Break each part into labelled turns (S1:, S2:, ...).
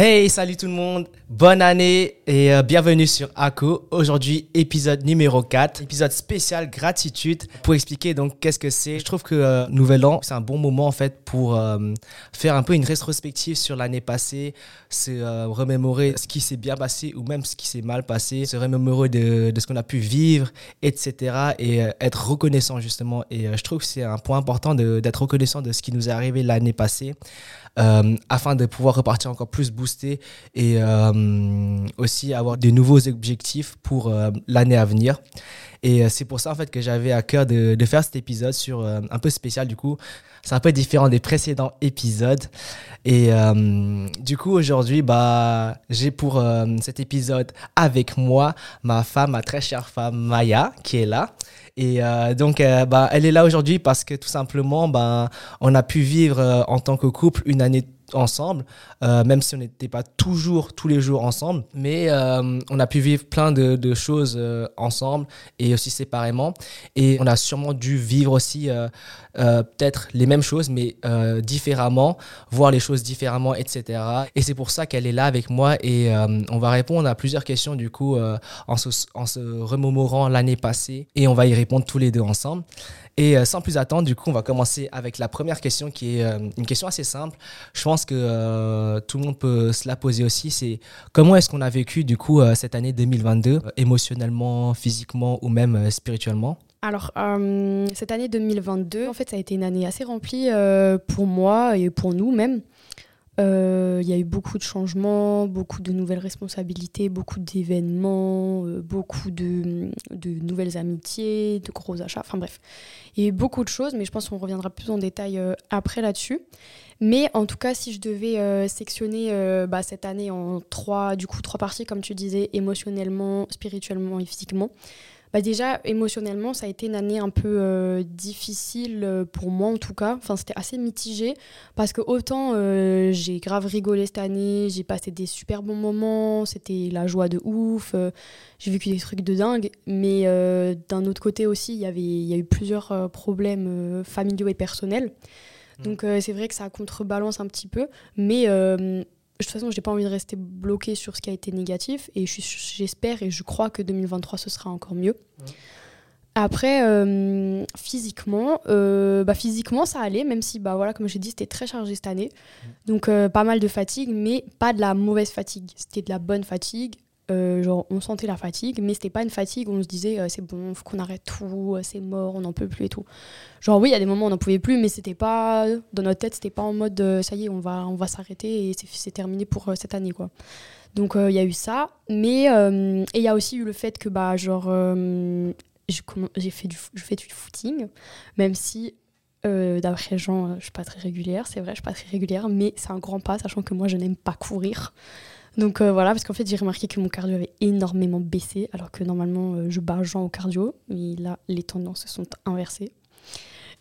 S1: Hey, salut tout le monde, bonne année et euh, bienvenue sur ACO. Aujourd'hui, épisode numéro 4, épisode spécial gratitude pour expliquer donc qu'est-ce que c'est. Je trouve que euh, Nouvel An, c'est un bon moment en fait pour euh, faire un peu une rétrospective sur l'année passée, se remémorer ce qui s'est bien passé ou même ce qui s'est mal passé, se remémorer de, de ce qu'on a pu vivre, etc. et être reconnaissant justement. Et je trouve que c'est un point important d'être reconnaissant de ce qui nous est arrivé l'année passée. Euh, afin de pouvoir repartir encore plus boosté et euh, aussi avoir de nouveaux objectifs pour euh, l'année à venir. Et c'est pour ça en fait que j'avais à cœur de, de, faire cet épisode sur un peu spécial du coup. C'est un peu différent des précédents épisodes. Et du coup aujourd'hui bah j'ai pour cet épisode avec moi ma femme, ma très chère femme Maya qui est là. Et euh, donc, euh, bah, elle est là aujourd'hui parce que tout simplement, bah, on a pu vivre euh, en tant que couple une année ensemble, euh, même si on n'était pas toujours tous les jours ensemble, mais euh, on a pu vivre plein de, choses euh, ensemble et aussi séparément. Et on a sûrement dû vivre aussi peut-être les mêmes choses, mais différemment, voir les choses différemment, etc. Et c'est pour ça qu'elle est là avec moi et on va répondre à plusieurs questions du coup en se remémorant l'année passée et on va y répondre tous les deux ensemble. Et euh, sans plus attendre, du coup, on va commencer avec la première question qui est euh, une question assez simple. Je pense que euh, tout le monde peut se la poser aussi. C'est comment est-ce qu'on a vécu du coup cette année 2022, émotionnellement, physiquement ou même spirituellement?
S2: Alors, cette année 2022, en fait, ça a été une année assez remplie pour moi et pour nous même. Il y a eu beaucoup de changements, beaucoup de nouvelles responsabilités, beaucoup d'événements, beaucoup de, nouvelles amitiés, de gros achats, enfin bref. Il y a eu beaucoup de choses, mais je pense qu'on reviendra plus en détail euh, après là-dessus. Mais en tout cas, si je devais euh, sectionner euh, bah, cette année en trois, du coup, trois parties, comme tu disais, émotionnellement, spirituellement et physiquement, bah déjà, émotionnellement, ça a été une année un peu euh, difficile euh, pour moi en tout cas. Enfin, c'était assez mitigé parce que autant euh, j'ai grave rigolé cette année, j'ai passé des super bons moments, c'était la joie de ouf, j'ai vécu des trucs de dingue. Mais d'un autre côté aussi, y il y a eu plusieurs problèmes familiaux et personnels. Mmh. Donc c'est vrai que ça contrebalance un petit peu. Mais de toute façon, je n'ai pas envie de rester bloqué sur ce qui a été négatif et j'espère et je crois que 2023 ce sera encore mieux. Après, euh, physiquement, euh, bah, physiquement ça allait, même si, bah, voilà, comme j'ai dit, c'était très chargé cette année. Donc euh, pas mal de fatigue, mais pas de la mauvaise fatigue. C'était de la bonne fatigue. Euh, genre, on sentait la fatigue, mais c'était pas une fatigue où on se disait euh, c'est bon, faut qu'on arrête tout, euh, c'est mort, on n'en peut plus et tout. Genre, oui, il y a des moments où on n'en pouvait plus, mais c'était pas, dans notre tête, c'était pas en mode ça y est, on va, on va s'arrêter et c'est terminé pour cette année, quoi. Donc, il y a eu ça, mais et il y a aussi eu le fait que, bah, genre, j'ai fait, du, je fais du footing, même si d'après Jean, je suis pas très régulière, c'est vrai, je suis pas très régulière, mais c'est un grand pas, sachant que moi, je n'aime pas courir. Donc euh, voilà, parce qu'en fait, j'ai remarqué que mon cardio avait énormément baissé, alors que normalement, euh, je bats Jean au cardio. Mais là, les tendances se sont inversées.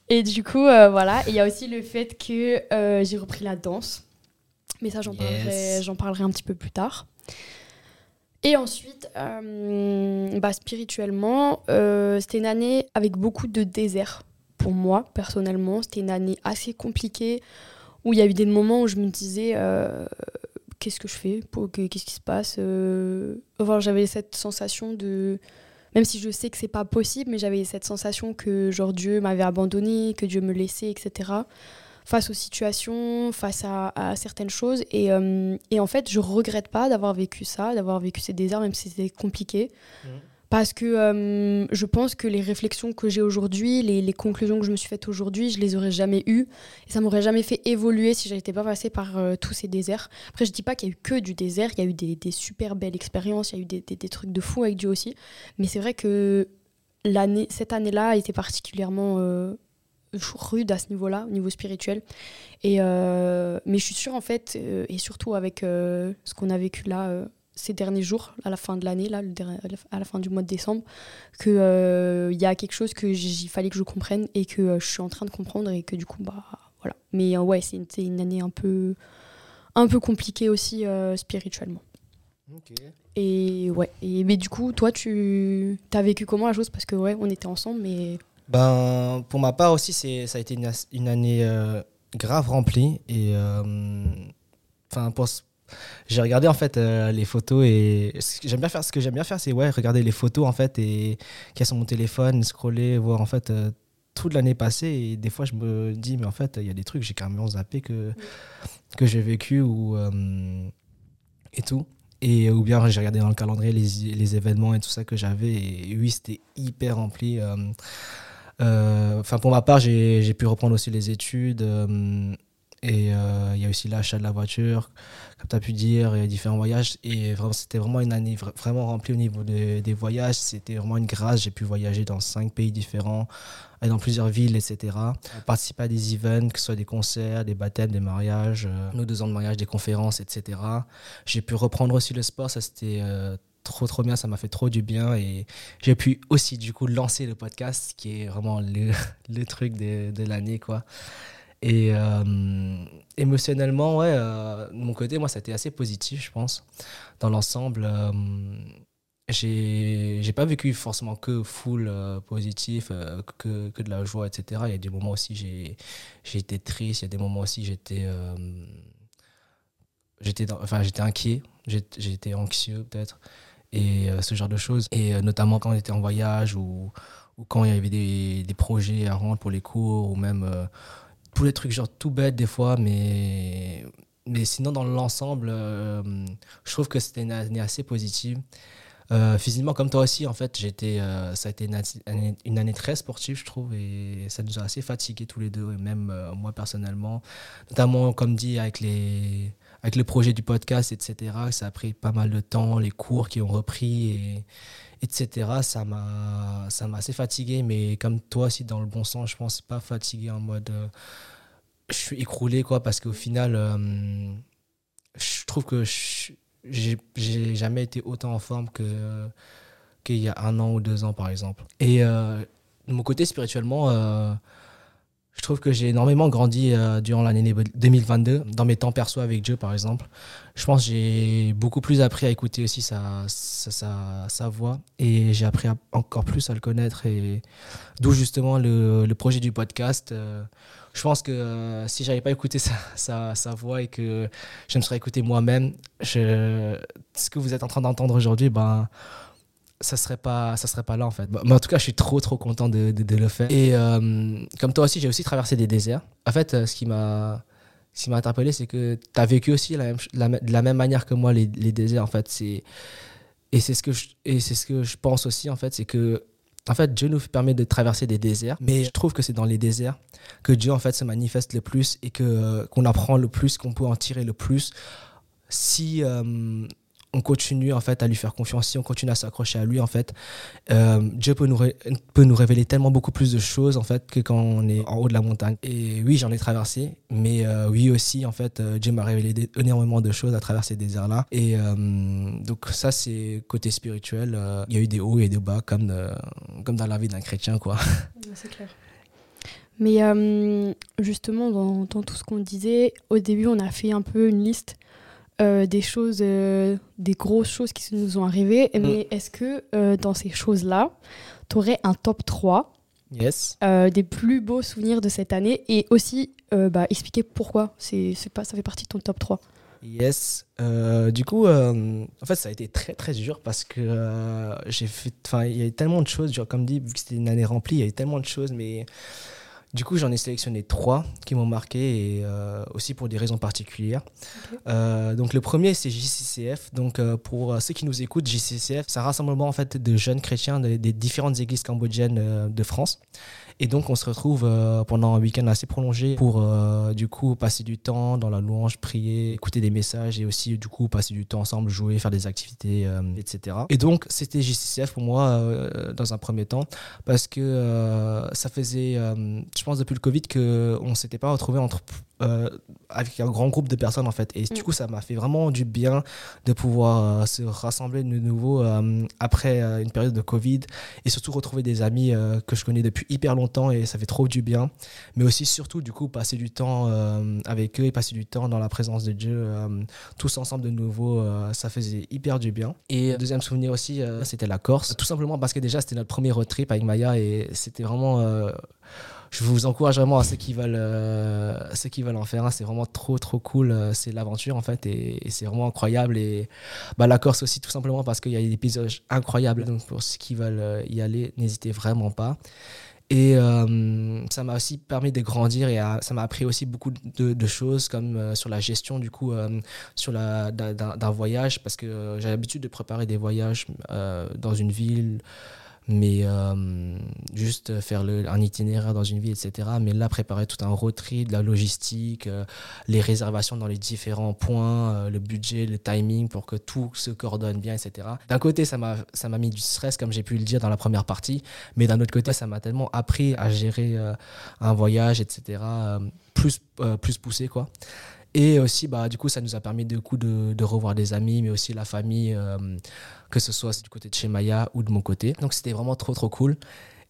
S2: Et du coup, euh, voilà. il y a aussi le fait que j'ai repris la danse. Mais ça, j'en parlerai, parlerai, un petit peu plus tard. Et ensuite, bah, spirituellement, c'était une année avec beaucoup de désert pour moi, personnellement. C'était une année assez compliquée où il y a eu des moments où je me disais qu'est-ce que je fais Qu'est-ce qui se passe euh, enfin, J'avais cette sensation de. Même si je sais que c'est pas possible, mais j'avais cette sensation que genre Dieu m'avait abandonné, que Dieu me laissait, etc. Face aux situations, face à, certaines choses. Et, euh, et, en fait, je regrette pas d'avoir vécu ça, d'avoir vécu ces déserts, même si c'était compliqué. Mmh parce que euh, je pense que les réflexions que j'ai aujourd'hui, les, conclusions que je me suis faites aujourd'hui, je les aurais jamais eues et ça m'aurait jamais fait évoluer si j'étais pas passée par euh, tous ces déserts. Après, je dis pas qu'il y a eu que du désert, il y a eu des, super belles expériences, il y a eu des, trucs de fou avec Dieu aussi, mais c'est vrai que cette année-là a été particulièrement euh, rude à ce niveau-là, au niveau spirituel. Mais je suis sûre en fait, et surtout avec ce qu'on a vécu là ces derniers jours, à la fin de l'année, là, à la fin du mois de décembre, qu'il euh, y a quelque chose que il fallait que je comprenne et que euh, je suis en train de comprendre et que du coup, bah voilà. Mais euh, ouais, c'est une, une, année un peu, un peu compliquée aussi spirituellement. Et ouais. Et, mais du coup, toi, tu as vécu comment la chose Parce que ouais, on était ensemble, mais.
S1: Ben, pour ma part aussi, ça a été une, une année euh, grave remplie. Et enfin, j'ai regardé en fait euh, les photos et ce que j'aime bien faire, ce que j'aime bien faire, c'est ouais, regarder les photos en fait et qui sont mon téléphone, scroller, voir en fait euh, toute l'année passée. Et des fois, je me dis, mais en fait, il y a des trucs j'ai carrément zappé que, que j'ai vécu ou, et tout. Et, ou bien j'ai regardé dans le calendrier les, les, événements et tout ça que j'avais. Et oui, c'était hyper rempli. Euh, euh, enfin, pour ma part, j'ai pu reprendre aussi les études. Euh, et il y a aussi l'achat de la voiture, comme tu as pu dire, et différents voyages. Et c'était vraiment une année vraiment remplie au niveau des voyages. C'était vraiment une grâce. J'ai pu voyager dans cinq pays différents, aller dans plusieurs villes, etc. Participer à des events, que ce soit des concerts, des baptêmes, des mariages, euh, nos deux ans de mariage, des conférences, etc. J'ai pu reprendre aussi le sport. Ça, c'était euh, trop, trop bien. Ça m'a fait trop du bien. Et j'ai pu aussi, du coup, lancer le podcast, qui est vraiment le, le truc de, de l'année, quoi. Et euh, émotionnellement, ouais, euh, de mon côté, moi, ça a été assez positif, je pense. Dans l'ensemble, euh, j'ai pas vécu forcément que full positif, que, que, de la joie, etc. Il y a des moments aussi, j'ai été triste, il y a des moments aussi, j'étais j'étais enfin, inquiet, j'étais anxieux peut-être, et ce genre de choses. Et notamment quand on était en voyage ou, ou quand il y avait des, des, projets à rendre pour les cours ou même pour les trucs genre tout bêtes des fois, mais, mais sinon dans l'ensemble, euh, je trouve que c'était une année assez positive. Euh, physiquement, comme toi aussi, en fait, j'étais, euh, ça a été une année, très sportive, je trouve, et ça nous a assez fatigués tous les deux, et même moi personnellement, notamment, comme dit, avec, les, avec le projet du podcast, etc., ça a pris pas mal de temps, les cours qui ont repris, et, etc. Ça m'a, ça m'a assez fatigué, mais comme toi aussi, dans le bon sens, je pense pas fatigué en mode. Euh, je suis écroulé, quoi, parce qu'au final, euh, je trouve que j'ai jamais été autant en forme que qu'il y a un an ou deux ans, par exemple. Et euh, de mon côté, spirituellement, je trouve que j'ai énormément grandi euh, durant l'année 2022, dans mes temps perso avec Dieu, par exemple. Je pense que j'ai beaucoup plus appris à écouter aussi sa, sa, voix et j'ai appris encore plus à le connaître. Et d'où justement le, le, projet du podcast. Euh, je pense que euh, si j'avais pas écouté sa, sa, sa, voix et que je me serais écouté moi-même, ce que vous êtes en train d'entendre aujourd'hui, ben ça serait pas ça serait pas là en fait. Mais en tout cas je suis trop trop content de, le faire. Et euh, comme toi aussi j'ai aussi traversé des déserts. En fait euh, ce qui m'a ce qui m'a interpellé c'est que tu as vécu aussi la même, de la même manière que moi les, déserts en fait. C'est et c'est ce que je, et c'est ce que je pense aussi en fait c'est que en fait Dieu nous permet de traverser des déserts mais je trouve que c'est dans les déserts que Dieu en fait se manifeste le plus et que qu'on apprend le plus qu'on peut en tirer le plus. Si euh, on continue en fait à lui faire confiance, si on continue à s'accrocher à lui en fait, euh, Dieu peut nous, peut nous révéler tellement beaucoup plus de choses en fait que quand on est en haut de la montagne. Et oui, j'en ai traversé, mais euh, oui aussi en fait, euh, Dieu m'a révélé énormément de choses à travers ces déserts-là. Et donc ça c'est côté spirituel. Il y a eu des hauts et des bas comme, comme dans la vie d'un chrétien quoi.
S2: C'est clair. Mais justement, dans, tout ce qu'on disait, au début, on a fait un peu une liste euh, des choses, euh, des grosses choses qui nous ont arrivées. Mm. Mais est-ce que euh, dans ces choses-là, tu aurais un top 3
S1: yes.
S2: des plus beaux souvenirs de cette année et aussi bah, expliquer pourquoi c'est, pas, ça fait partie de ton top 3
S1: Yes. du coup, en fait, ça a été très très dur parce que j'ai fait. Enfin, il y a eu tellement de choses. Genre, comme dit, vu que c'était une année remplie, il y a eu tellement de choses, mais du coup, j'en ai sélectionné trois qui m'ont marqué et euh, aussi pour des raisons particulières. Euh, donc, le premier, c'est JCCF. Donc, euh, pour ceux qui nous écoutent, JCCF, c'est un rassemblement en fait de jeunes chrétiens des différentes églises cambodgiennes de France. Et donc, on se retrouve euh, pendant un week-end assez prolongé pour, euh, du coup, passer du temps dans la louange, prier, écouter des messages et aussi, du coup, passer du temps ensemble, jouer, faire des activités, euh, etc. Et donc, c'était JCCF pour moi dans un premier temps parce que ça faisait, je pense, depuis le Covid qu'on ne s'était pas retrouvé entre euh, avec un grand groupe de personnes en fait. Et du mm. coup, ça m'a fait vraiment du bien de pouvoir euh, se rassembler de nouveau euh, après une période de Covid et surtout retrouver des amis que je connais depuis hyper longtemps et ça fait trop du bien. Mais aussi, surtout, du coup, passer du temps avec eux et passer du temps dans la présence de Dieu, tous ensemble de nouveau, ça faisait hyper du bien. Et deuxième souvenir aussi, c'était la Corse. Tout simplement parce que déjà, c'était notre premier road trip avec Maya et c'était vraiment je vous encourage vraiment à ceux qui veulent, euh, ceux qui veulent en faire un. C'est vraiment trop, trop cool. Euh, c'est l'aventure, en fait, et, c'est vraiment incroyable. Et bah, la Corse aussi, tout simplement parce qu'il y a des paysages incroyables. Donc, pour ceux qui veulent euh, y aller, n'hésitez vraiment pas. Et ça m'a aussi permis de grandir et ça m'a appris aussi beaucoup de, choses comme sur la gestion du coup d'un voyage parce que j'ai l'habitude de préparer des voyages dans une ville mais euh, juste faire un itinéraire dans une ville, etc. Mais là, préparer tout un road trip, de la logistique, euh, les réservations dans les différents points, euh, le budget, le timing pour que tout se coordonne bien, etc. D'un côté, ça m'a mis du stress, comme j'ai pu le dire dans la première partie, mais d'un autre côté, ça m'a tellement appris à gérer un voyage, etc. plus, plus poussé, quoi. Et aussi, bah, du coup, ça nous a permis de, coup, de, de revoir des amis, mais aussi la famille que ce soit du côté de chez Maya ou de mon côté. Donc c'était vraiment trop trop cool.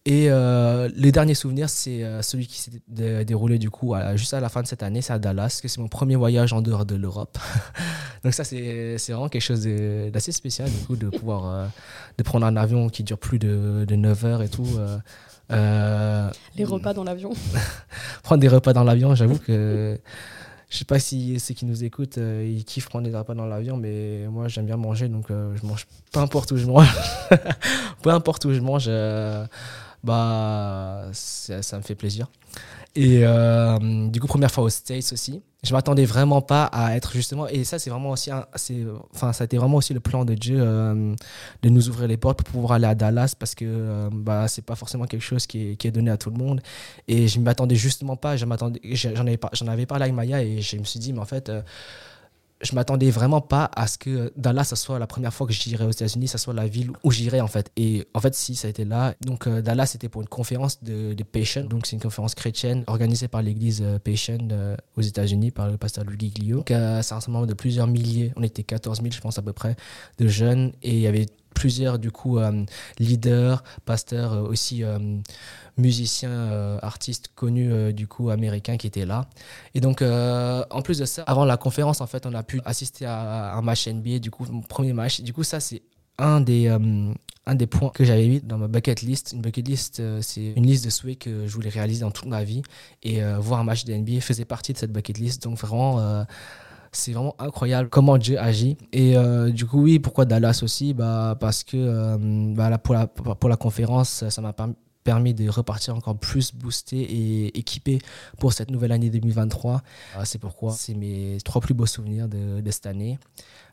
S1: Et euh, le dernier souvenir, c'est euh, celui qui s'est déroulé du coup juste à la fin de cette année, c'est à Dallas, que c'est mon premier voyage en dehors de l'Europe. Donc ça, c'est vraiment quelque chose d'assez spécial du coup de pouvoir euh, de prendre un avion qui dure plus de, de 9 heures et tout.
S2: Les repas dans l'avion.
S1: prendre des repas dans l'avion, j'avoue que je sais pas si ceux qui nous écoutent, euh, ils kiffent prendre des repas dans l'avion, mais moi j'aime bien manger, donc euh, je mange peu importe où je mange. peu importe où je mange, euh, bah ça, me fait plaisir. Et du coup, première fois aux States aussi je m'attendais vraiment pas à être justement et ça c'est vraiment aussi enfin ça a été vraiment aussi le plan de Dieu euh, de nous ouvrir les portes pour pouvoir aller à Dallas parce que euh, bah c'est pas forcément quelque chose qui est, qui est, donné à tout le monde. Et je m'attendais justement pas j'en avais j'en avais parlé avec Maya et je me suis dit mais en fait euh, je m'attendais vraiment pas à ce que Dallas, ça soit la première fois que j'irais aux États-Unis, ça soit la ville où j'irais en fait. Et en fait, si, ça a été là. Donc euh, Dallas, c'était pour une conférence de, de Patient. Donc c'est une conférence chrétienne organisée par l'église euh, Patient euh, aux États-Unis par le pasteur Louis Giglio. c'est un ensemble de plusieurs milliers, on était 14 000, je pense à peu près, de jeunes. Et il y avait plusieurs du coup leaders, pasteurs aussi musiciens, euh, artistes connus euh, du coup américains qui étaient là. Et donc, euh, en plus de ça, avant la conférence, en fait, on a pu assister à, un match NBA, du coup, mon premier match. Du coup, ça, c'est un des, un des points que j'avais mis dans ma bucket list. Une bucket list, c'est une liste de souhaits que je voulais réaliser dans toute ma vie. Et voir un match de NBA faisait partie de cette bucket list. Donc, vraiment c'est vraiment incroyable comment Dieu agit. Et du coup, oui, pourquoi Dallas aussi? Bah, Parce que bah, pour, la, pour la conférence, ça m'a permis de repartir encore plus boosté et équipé pour cette nouvelle année 2023. Ah, c'est pourquoi c'est mes trois plus beaux souvenirs de, cette année.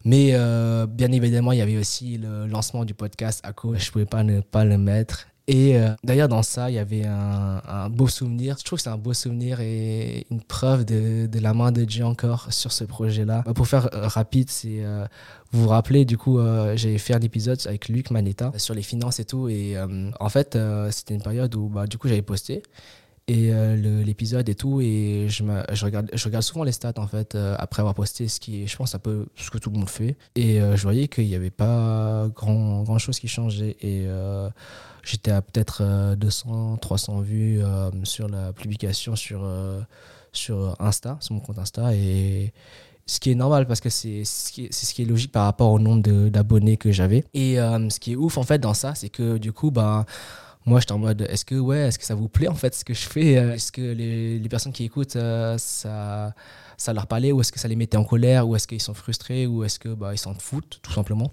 S1: Mais euh, bien évidemment, il y avait aussi le lancement du podcast ACO. Je ne pouvais pas ne pas le mettre. Et euh, d'ailleurs, dans ça, il y avait un, beau souvenir. Je trouve que c'est un beau souvenir et une preuve de, la main de Dieu encore sur ce projet-là. Bah, pour faire euh, rapide, c'est euh, vous vous rappelez, du coup, j'ai fait un épisode avec Luc Manetta sur les finances et tout. Et en fait, c'était une période où, bah, du coup, j'avais posté et l'épisode et tout et je, je, regarde je regarde souvent les stats en fait après avoir posté ce qui je pense un peu ce que tout le monde fait et je voyais qu'il n'y avait pas grand grand chose qui changeait et J'étais à peut-être 200, euh, 300 vues euh, sur la publication sur, euh, sur Insta, sur mon compte Insta. Et ce qui est normal parce que c'est ce, qui est, ce qui est logique par rapport au nombre d'abonnés que j'avais. Et ce qui est ouf en fait dans ça, c'est que du coup, ben moi j'étais en mode est-ce que ouais est-ce que ça vous plaît en fait ce que je fais est-ce que les, les, personnes qui écoutent ça ça leur parlait ou est-ce que ça les mettait en colère ou est-ce qu'ils sont frustrés ou est-ce que bah ils s'en foutent tout simplement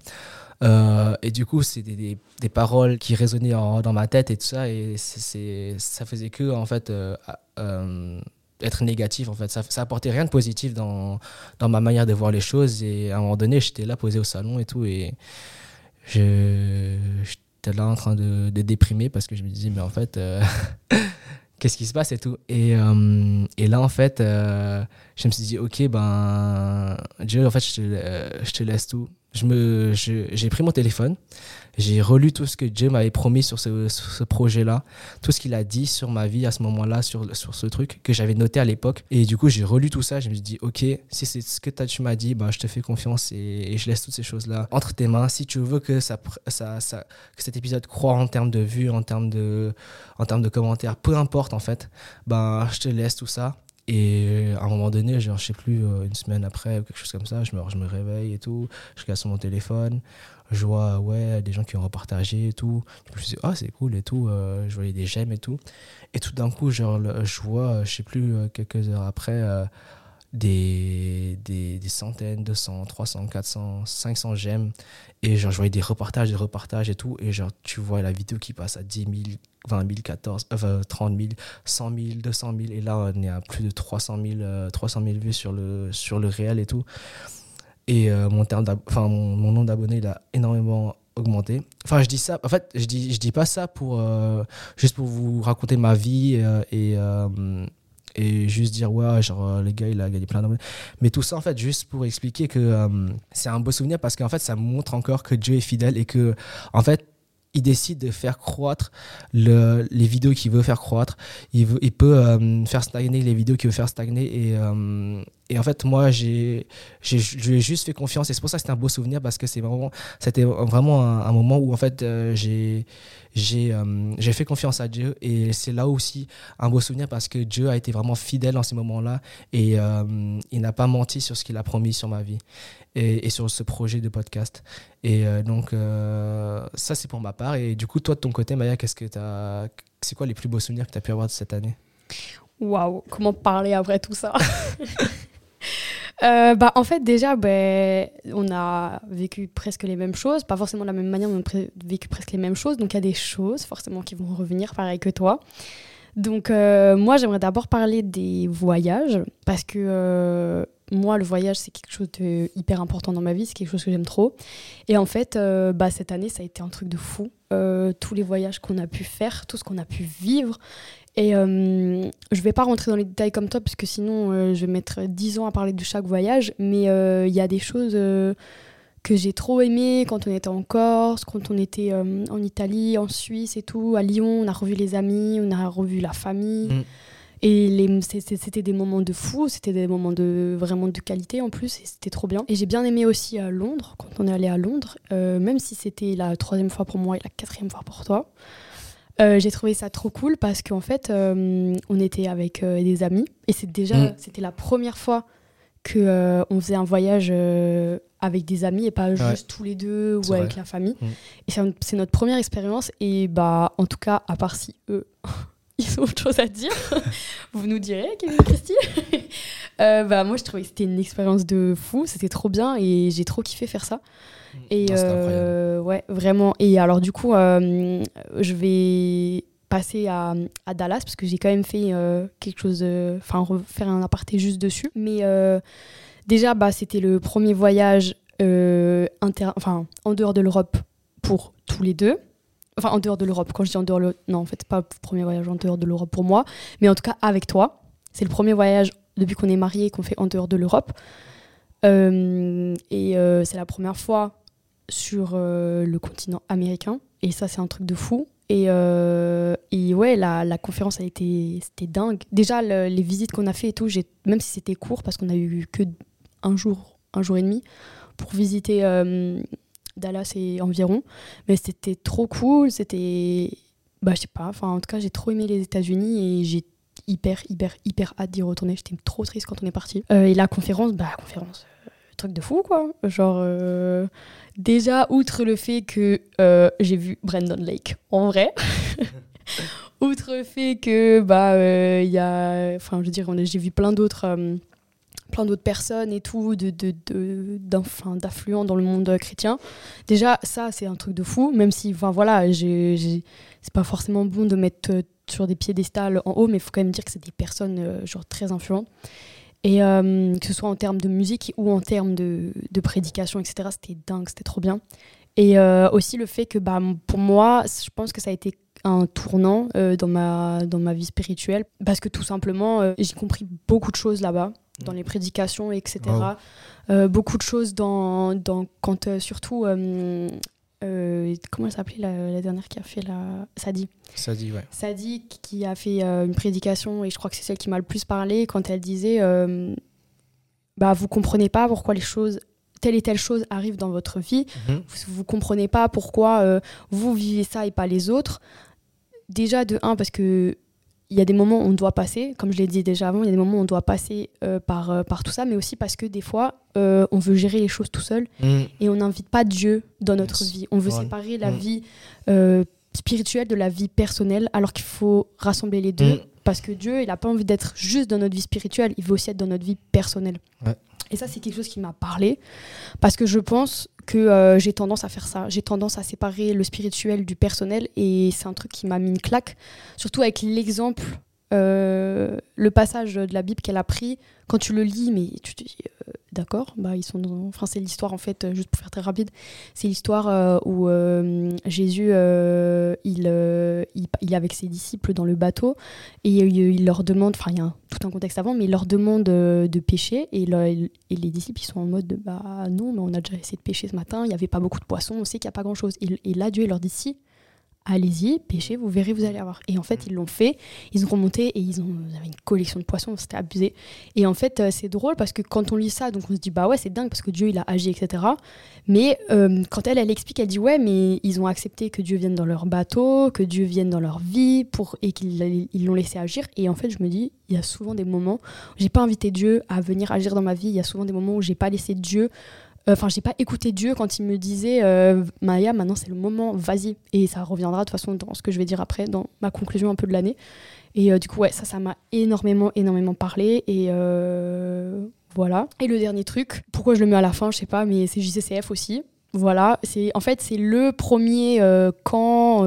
S1: euh, et du coup, c'est des, des, paroles qui résonnaient dans ma tête et tout ça. Et c'est, ça faisait que, en fait, euh, euh, être négatif. En fait. Ça, ça apportait rien de positif dans, dans ma manière de voir les choses. Et à un moment donné, j'étais là posé au salon et tout. Et je, j'étais là en train de, de, déprimer parce que je me disais, mais en fait. qu'est-ce qui se passe et tout. Et, et là, en fait, je me suis dit, ok, ben, Dieu, en fait, je te, je te laisse tout je me, j'ai pris mon téléphone, j'ai relu tout ce que Dieu m'avait promis sur ce, ce projet-là, tout ce qu'il a dit sur ma vie à ce moment-là, sur, sur ce truc que j'avais noté à l'époque. Et du coup, j'ai relu tout ça. Je me suis dit, OK, si c'est ce que tu m'as dit, ben, je te fais confiance et, je laisse toutes ces choses-là entre tes mains. Si tu veux que, ça, ça, que cet épisode croit en termes de vues, en termes de, en termes de commentaires, peu importe en fait, ben, je te laisse tout ça. Et à un moment donné, genre, je sais plus, euh, une semaine après ou quelque chose comme ça, je me, je me réveille et tout, je casse mon téléphone, je vois ouais, des gens qui ont repartagé et tout. Je me suis dit, ah, c'est cool et tout, euh, je voyais des j'aime et tout. Et tout d'un coup, genre, je vois, je sais plus, euh, quelques heures après, des, des, des, centaines, 200, 300, 400, 500 j'aime. Et genre, je voyais des repartages, des repartages et tout. Et genre, tu vois la vidéo qui passe à 10 000, 20 000, 14, 30 000, 100 000, 200 000. Et là, on est à plus de 300 000, 300 000 vues sur le, sur le réel et tout. Et euh, mon, enfin, mon, mon nombre d'abonnés, il a énormément augmenté. Enfin, je dis ça, en fait, je dis, je dis pas ça pour, euh, juste pour vous raconter ma vie euh, et et juste dire ouais genre les gars il a gagné plein d'abonnés mais tout ça en fait juste pour expliquer que c'est un beau souvenir parce qu'en fait ça montre encore que Dieu est fidèle et que en fait il décide de faire croître le, les vidéos qu'il veut faire croître. Il, peut faire stagner les vidéos qu'il veut faire stagner. Et, et en fait, moi, j'ai, je lui ai juste fait confiance. Et c'est pour ça que c'était un beau souvenir parce que c'est vraiment, c'était vraiment un, moment où en fait, euh, j'ai, j'ai, j'ai fait confiance à Dieu. Et c'est là aussi un beau souvenir parce que Dieu a été vraiment fidèle en ces moments-là. Et il n'a pas menti sur ce qu'il a promis sur ma vie et, sur ce projet de podcast. Et euh, donc, euh, ça, c'est pour ma part. Et du coup, toi, de ton côté, Maya, qu'est-ce que as... c'est quoi les plus beaux souvenirs que tu as pu avoir de cette année?
S2: Waouh, comment parler après tout ça? euh, bah, En fait, déjà, ben, on a vécu presque les mêmes choses. Pas forcément de la même manière, mais on a vécu presque les mêmes choses. Donc, il y a des choses, forcément, qui vont revenir pareil que toi. Donc, moi, j'aimerais d'abord parler des voyages. Parce que moi, le voyage, c'est quelque chose de hyper important dans ma vie, c'est quelque chose que j'aime trop. Et en fait, euh, bah, cette année, ça a été un truc de fou. Euh, tous les voyages qu'on a pu faire, tout ce qu'on a pu vivre. Et euh, je vais pas rentrer dans les détails comme toi, parce que sinon, euh, je vais mettre 10 ans à parler de chaque voyage. Mais il y a des choses que j'ai trop aimées quand on était en Corse, quand on était en Italie, en Suisse et tout. À Lyon, on a revu les amis, on a revu la famille. Mm. Et c'était des moments de fou, c'était des moments de vraiment de qualité en plus, et c'était trop bien. Et j'ai bien aimé aussi à Londres, quand on est allé à Londres, euh, même si c'était la troisième fois pour moi et la quatrième fois pour toi. Euh, j'ai trouvé ça trop cool parce qu'en fait, euh, on était avec des amis, et c'est déjà, mm. c'était la première fois que on faisait un voyage avec des amis et pas juste tous les deux ou avec la famille. Mm. Et c'est notre première expérience et bah en tout cas à part si eux ils ont autre chose à dire. Vous nous direz, Kevin Christy. euh, bah, moi, je trouvais que c'était une expérience de fou. C'était trop bien et j'ai trop kiffé faire ça. Et euh, ouais, vraiment. Et alors, du coup, euh, je vais passer à, à, Dallas parce que j'ai quand même fait euh, quelque chose, enfin, faire un aparté juste dessus. Mais déjà, bah, c'était le premier voyage inter en dehors de l'Europe pour tous les deux. Enfin, en dehors de l'Europe. Quand je dis en dehors de Non, en fait, pas le premier voyage en dehors de l'Europe pour moi. Mais en tout cas, avec toi. C'est le premier voyage depuis qu'on est mariés qu'on fait en dehors de l'Europe. Euh, et euh, c'est la première fois sur euh, le continent américain. Et ça, c'est un truc de fou. Et, et ouais, la, la, conférence a été c'était dingue. Déjà, les visites qu'on a fait et tout, même si c'était court, parce qu'on a eu que un jour, un jour et demi, pour visiter Dallas et environ. Mais c'était trop cool, c'était. Bah, je sais pas, enfin, en tout cas, j'ai trop aimé les États-Unis et j'ai hyper, hyper, hyper hâte d'y retourner. J'étais trop triste quand on est parti. Euh, et la conférence, bah, conférence, euh, truc de fou, quoi. Genre, euh, déjà, outre le fait que j'ai vu Brandon Lake en vrai. outre le fait que, bah, il y a. Enfin, je veux dire, j'ai vu plein d'autres plein d'autres personnes et tout, d'affluents dans le monde chrétien. Déjà, ça, c'est un truc de fou, même si, enfin voilà, c'est pas forcément bon de mettre euh, sur des piédestals en haut, mais il faut quand même dire que c'est des personnes euh, genre très influentes. Et euh, que ce soit en termes de musique ou en termes de, de prédication, etc., c'était dingue, c'était trop bien. Et aussi le fait que bah, pour moi, je pense que ça a été un tournant dans, ma, dans ma vie spirituelle, parce que tout simplement, j'ai compris beaucoup de choses là-bas dans les prédications, etc. Euh, beaucoup de choses dans, dans quand euh, surtout euh, comment elle s'appelait la, dernière qui a fait la Sadi.
S1: Sadi, ouais.
S2: Sadi qui a fait une prédication et je crois que c'est celle qui m'a le plus parlé quand elle disait bah vous comprenez pas pourquoi les choses telle et telle chose arrive dans votre vie, mhm. vous, vous comprenez pas pourquoi vous vivez ça et pas les autres. Déjà de un parce que il y a des moments où on doit passer, comme je l'ai dit déjà avant, il y a des moments où on doit passer euh, par, euh, par tout ça, mais aussi parce que des fois, euh, on veut gérer les choses tout seul mm. et on n'invite pas Dieu dans notre vie. On veut séparer la mm. vie spirituelle de la vie personnelle, alors qu'il faut rassembler les deux, mm. parce que Dieu, il n'a pas envie d'être juste dans notre vie spirituelle, il veut aussi être dans notre vie personnelle. Et ça, c'est quelque chose qui m'a parlé, parce que je pense que euh, j'ai tendance à faire ça. J'ai tendance à séparer le spirituel du personnel, et c'est un truc qui m'a mis une claque, surtout avec l'exemple, euh, le passage de la Bible qu'elle a pris. Quand tu le lis, mais tu te dis, euh, d'accord, bah, ils sont enfin, c'est l'histoire, en fait, juste pour faire très rapide, c'est l'histoire où Jésus, il, il, est avec ses disciples dans le bateau, et il leur demande, enfin, il y a tout un contexte avant, mais il leur demande de pêcher, et, et, les disciples, ils sont en mode, bah non, mais on a déjà essayé de pêcher ce matin, il n'y avait pas beaucoup de poissons, on sait qu'il n'y a pas grand-chose. Et, et, là, Dieu, il leur dit, si, allez-y, pêchez, vous verrez, vous allez avoir. Et en fait, ils l'ont fait, ils ont remonté et ils, ont, avaient une collection de poissons, c'était abusé. Et en fait, euh, c'est drôle parce que quand on lit ça, donc on se dit, bah ouais, c'est dingue parce que Dieu, il a agi, etc. Mais euh, quand elle, elle explique, elle dit, ouais, mais ils ont accepté que Dieu vienne dans leur bateau, que Dieu vienne dans leur vie pour, et qu'ils l'ont laissé agir. Et en fait, je me dis, il y a souvent des moments où j'ai pas invité Dieu à venir agir dans ma vie, il y a souvent des moments où j'ai pas laissé Dieu Enfin, j'ai pas écouté Dieu quand il me disait euh, Maya, maintenant c'est le moment, vas-y. Et ça reviendra de toute façon dans ce que je vais dire après, dans ma conclusion un peu de l'année. Et euh, du coup, ouais, ça, ça m'a énormément, énormément parlé. Et euh, voilà. Et le dernier truc, pourquoi je le mets à la fin, je sais pas, mais c'est JCCF aussi. Voilà. C'est en fait c'est le premier camp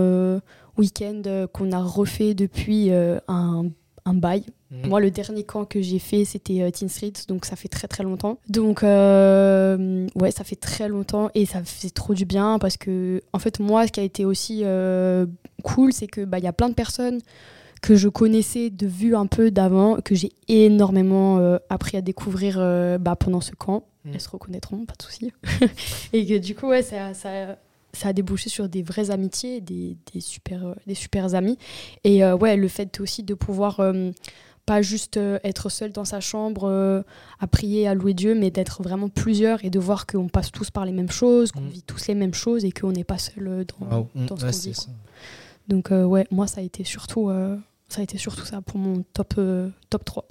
S2: week-end qu'on a refait depuis un un bail. Mhm. Moi, le dernier camp que j'ai fait, c'était euh, Teen Street, donc ça fait très très longtemps. Donc, euh, ouais, ça fait très longtemps et ça fait trop du bien parce que, en fait, moi, ce qui a été aussi euh, cool, c'est que bah, y a plein de personnes que je connaissais de vue un peu d'avant, que j'ai énormément appris à découvrir bah, pendant ce camp. Mhm. Elles se reconnaîtront, pas de souci. et que du coup, ouais, ça, ça, ça a débouché sur des vraies amitiés, des, des super, euh, des super amis. Et euh, ouais, le fait aussi de pouvoir euh, pas juste être seul dans sa chambre à prier, à louer Dieu, mais d'être vraiment plusieurs et de voir qu'on passe tous par les mêmes choses, qu'on mm. vit tous les mêmes choses et qu'on n'est pas seul dans, mm. dans ce qu'on vit. Donc ouais, moi ça a été surtout ça a été surtout ça pour mon top top 3.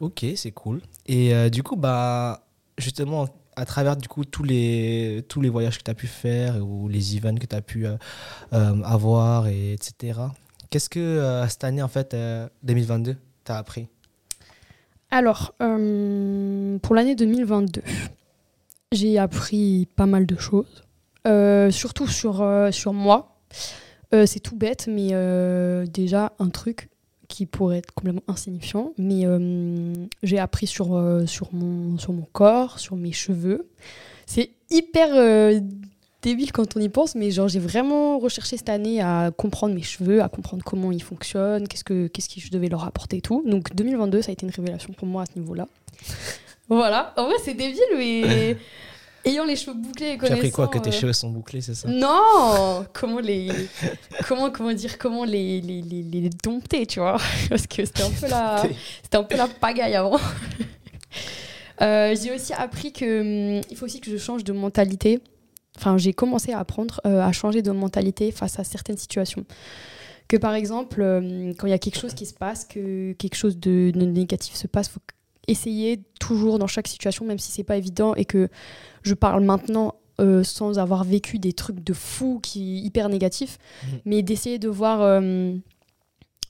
S1: OK, c'est cool. Et du coup bah justement à travers du coup tous les, tous les voyages que tu as pu faire ou les events que tu as pu euh, euh, avoir, et etc. Qu'est-ce que euh, cette année, en fait, 2022, appris
S2: Alors, pour l'année 2022, j'ai appris pas mal de choses, surtout sur, sur moi. c'est tout bête, mais déjà, un truc, qui pourrait être complètement insignifiant, mais euh, j'ai appris sur, euh, sur, mon, sur mon corps, sur mes cheveux. C'est hyper euh, débile quand on y pense, mais genre j'ai vraiment recherché cette année à comprendre mes cheveux, à comprendre comment ils fonctionnent, qu'est-ce que, qu'est-ce que je devais leur apporter et tout. Donc 2022, ça a été une révélation pour moi à ce niveau-là. voilà, en vrai c'est débile, mais ayant les cheveux bouclés et connaissant...
S1: Tu as appris quoi Que tes cheveux sont bouclés, c'est ça?
S2: Non Comment les... comment, comment dire Comment les, les, les, les dompter, tu vois? Parce que c'était un peu la... c'était un peu la pagaille avant. Euh, j'ai aussi appris que hum, il faut aussi que je change de mentalité. Enfin, j'ai commencé à apprendre euh, à changer de mentalité face à certaines situations. Que par exemple, hum, quand il y a quelque chose qui se passe, que quelque chose de, de négatif se passe, faut essayer toujours dans chaque situation, même si c'est pas évident et que je parle maintenant euh, sans avoir vécu des trucs de fou qui hyper négatifs, mmh. mais d'essayer de voir euh,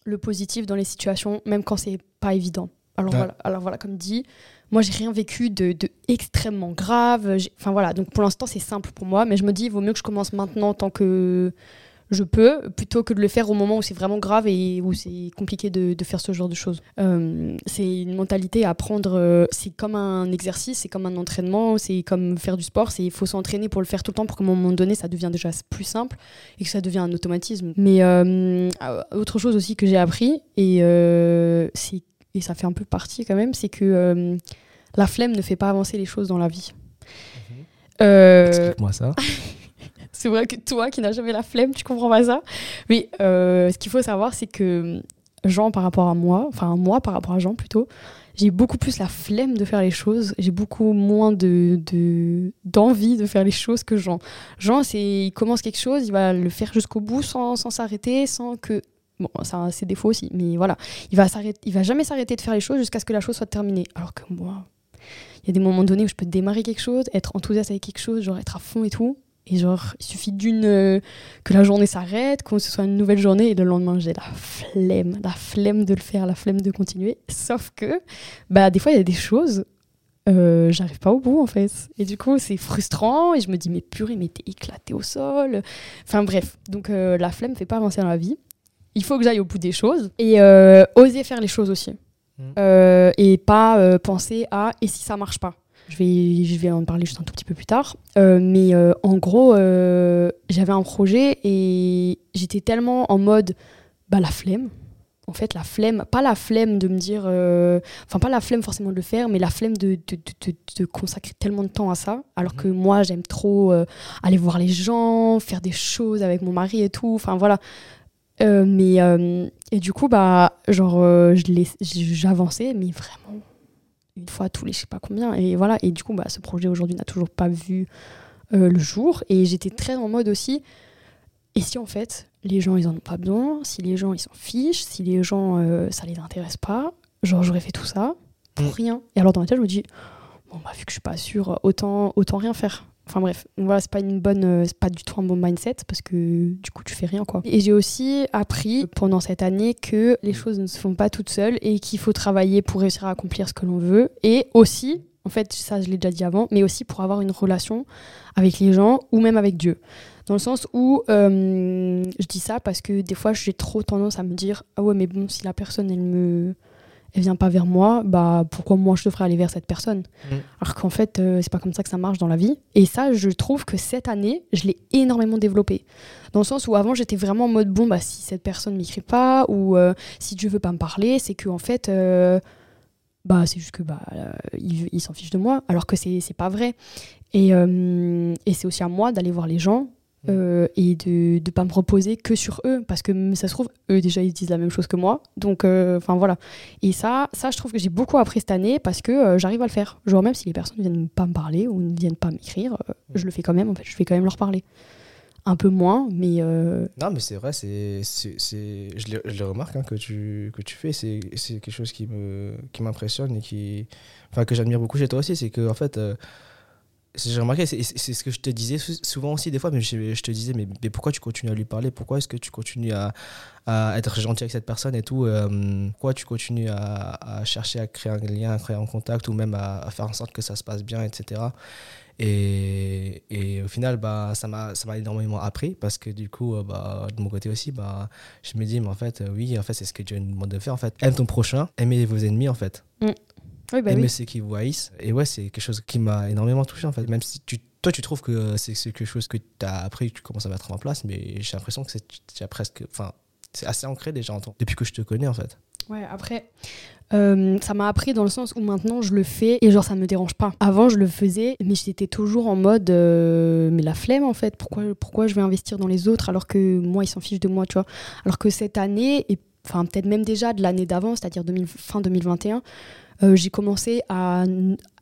S2: le positif dans les situations, même quand c'est pas évident. Alors, voilà, alors voilà, comme dit, moi j'ai rien vécu de, de extrêmement grave. Enfin voilà, donc pour l'instant c'est simple pour moi, mais je me dis il vaut mieux que je commence maintenant tant que je peux, plutôt que de le faire au moment où c'est vraiment grave et où c'est compliqué de, faire ce genre de choses. Euh, c'est une mentalité à prendre, euh, c'est comme un exercice, c'est comme un entraînement, c'est comme faire du sport, il faut s'entraîner pour le faire tout le temps pour qu'à un moment donné ça devienne déjà plus simple et que ça devienne un automatisme. Mais euh, autre chose aussi que j'ai appris, et, et ça fait un peu partie quand même, c'est que la flemme ne fait pas avancer les choses dans la vie. Euh,
S1: Explique-moi ça.
S2: c'est vrai que toi qui n'as jamais la flemme, tu comprends pas ça. Mais euh, ce qu'il faut savoir, c'est que Jean par rapport à moi, enfin moi par rapport à Jean plutôt, j'ai beaucoup plus la flemme de faire les choses. J'ai beaucoup moins de de- d'envie de, faire les choses que Jean. Jean, c'est il commence quelque chose, il va le faire jusqu'au bout sans sans s'arrêter, sans que bon, ça a ses défauts aussi, mais voilà, il va il va jamais s'arrêter de faire les choses jusqu'à ce que la chose soit terminée. Alors que moi, il y a des moments donnés où je peux démarrer quelque chose, être enthousiaste avec quelque chose, genre être à fond et tout. Et genre, il suffit d'une. euh, que la journée s'arrête, que ce soit une nouvelle journée, et le lendemain, j'ai la flemme, la flemme de le faire, la flemme de continuer. Sauf que, bah, des fois, il y a des choses, euh, j'arrive pas au bout, en fait. Et du coup, c'est frustrant, et je me dis, mais purée, mais t'es éclaté au sol. Enfin, bref. Donc, euh, la flemme fait pas avancer dans la vie. Il faut que j'aille au bout des choses, et euh, oser faire les choses aussi.
S1: Mhm.
S2: Euh, et pas euh, penser à et si ça marche pas. Je vais, je vais en parler juste un tout petit peu plus tard. Mais en gros, j'avais un projet et j'étais tellement en mode bah, la flemme. En fait, la flemme, pas la flemme de me dire, enfin, pas la flemme forcément de le faire, mais la flemme de, de, de- consacrer tellement de temps à ça. Alors que moi, j'aime trop aller voir les gens, faire des choses avec mon mari et tout. Enfin, voilà. Euh, mais euh, et du coup bah genre euh, j'avançais mais vraiment une fois tous les je sais pas combien et voilà. Et du coup bah ce projet aujourd'hui n'a toujours pas vu le jour. Et j'étais très en mode aussi et si en fait les gens ils en ont pas besoin si les gens ils s'en fichent si les gens ça les intéresse pas genre j'aurais fait tout ça pour
S1: Mm.
S2: rien. Et alors dans ma tête je me dis bon bah vu que je suis pas sûre autant autant rien faire Enfin bref, voilà, c'est pas une bonne, euh, c'est pas du tout un bon mindset parce que du coup tu fais rien quoi. Et j'ai aussi appris pendant cette année que les choses ne se font pas toutes seules et qu'il faut travailler pour réussir à accomplir ce que l'on veut et aussi, en fait ça je l'ai déjà dit avant, mais aussi pour avoir une relation avec les gens ou même avec Dieu. Dans le sens où euh, je dis ça parce que des fois j'ai trop tendance à me dire ah ouais mais bon si la personne elle me elle vient pas vers moi, bah pourquoi moi je devrais aller vers cette personne?
S1: Mm.
S2: Alors qu'en fait, euh, c'est pas comme ça que ça marche dans la vie. Et ça, je trouve que cette année, je l'ai énormément développé. Dans le sens où avant, j'étais vraiment en mode bon, bah si cette personne m'écrit pas ou euh, si Dieu veut pas me parler, c'est que en fait, euh, bah c'est juste que bah euh, il, il s'en fiche de moi. Alors que c'est c'est pas vrai. Et, et c'est aussi à moi d'aller voir les gens. Euh, et de ne pas me reposer que sur eux parce que mm, ça se trouve eux déjà ils disent la même chose que moi donc enfin voilà et ça, ça, je trouve que j'ai beaucoup appris cette année parce que euh, j'arrive à le faire. Genre même si les personnes ne viennent pas me parler ou ne viennent pas m'écrire, euh, je le fais quand même. En fait, je vais quand même leur parler. Un peu moins, mais euh,
S1: Non, mais c'est vrai, c'est, je, le, je le remarque hein, que, tu, que tu fais. C'est, quelque chose qui, me, qui m'impressionne et qui, enfin, que j'admire beaucoup chez toi aussi. C'est que, en fait, euh, j'ai remarqué, c'est, ce que je te disais sou- souvent aussi, des fois, mais je, te disais, mais, mais pourquoi tu continues à lui parler? Pourquoi est-ce que tu continues à, à être gentil avec cette personne et tout euh, Pourquoi tu continues à, à chercher à créer un lien, à créer un contact ou même à, faire en sorte que ça se passe bien, etc. Et, et au final, bah, ça m'a énormément appris parce que du coup, euh, bah, de mon côté aussi, bah, je me dis, mais en fait, euh, oui, en fait, c'est ce que Dieu nous demande de faire. En fait, aime ton prochain, aimez vos ennemis, en fait.
S2: Oui, bah
S1: aimez
S2: oui.
S1: ceux qui vous haïssent. Et ouais, c'est quelque chose qui m'a énormément touché, en fait. Même si tu, toi, tu trouves que c'est quelque chose que tu as appris, que tu commences à mettre en place, mais j'ai l'impression que c'est presque. Enfin, c'est assez ancré déjà en toi, depuis que je te connais, en fait.
S2: Ouais, après, euh, ça m'a appris dans le sens où maintenant je le fais et genre ça me dérange pas. Avant je le faisais, mais j'étais toujours en mode euh, mais la flemme en fait. Pourquoi, pourquoi je vais investir dans les autres alors que moi ils s'en fichent de moi, tu vois? Alors que cette année et enfin peut-être même déjà de l'année d'avant, c'est-à-dire 2000 fin 2021. Euh, j'ai commencé à,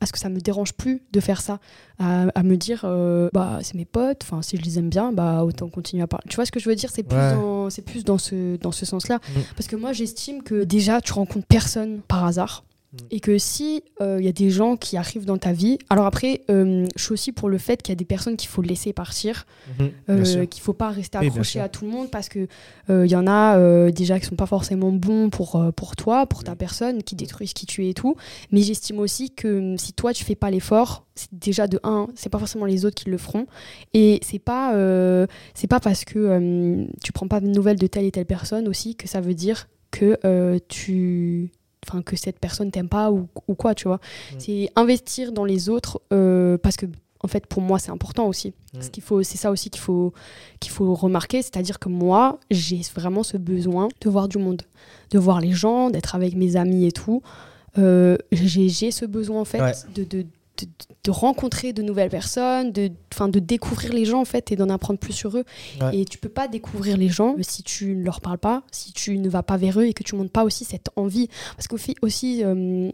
S2: à ce que ça me dérange plus de faire ça, à, à me dire euh, bah c'est mes potes, enfin si je les aime bien, bah autant continuer à parler. Tu vois ce que je veux dire? C'est plus
S1: Ouais.
S2: dans c'est plus dans ce dans ce sens-là.
S1: Mm.
S2: Parce que moi, j'estime que déjà, tu rencontres personne par hasard.
S1: Mm.
S2: Et que si il y a des gens qui arrivent dans ta vie, alors après, euh, je suis aussi pour le fait qu'il y a des personnes qu'il faut laisser partir,
S1: Bien
S2: euh, qu'il faut pas rester accroché à tout le monde parce que euh, il y en a euh, déjà qui sont pas forcément bons pour euh, pour toi, pour ta
S1: Oui.
S2: personne, qui détruisent qui tu es et tout. Mais j'estime aussi que euh, si toi tu fais pas l'effort, c'est déjà de un, c'est pas forcément les autres qui le feront, et c'est pas euh, c'est pas parce que euh, tu prends pas de nouvelles de telle et telle personne aussi que ça veut dire que euh, tu enfin que cette personne t'aime pas ou, ou quoi tu vois. C'est investir dans les autres euh, parce que en fait pour moi c'est important aussi. Ce qu'il faut c'est ça aussi qu'il faut qu'il faut remarquer c'est-à-dire que moi j'ai vraiment ce besoin de voir du monde de voir les gens d'être avec mes amis et tout. Euh, j'ai ce besoin en fait de, de, de, de rencontrer de nouvelles personnes, de, de découvrir les gens en fait et d'en apprendre plus sur eux.
S1: Ouais.
S2: Et tu peux pas découvrir les gens si tu ne leur parles pas, si tu ne vas pas vers eux et que tu montres pas aussi cette envie. Parce qu'au fait aussi, euh,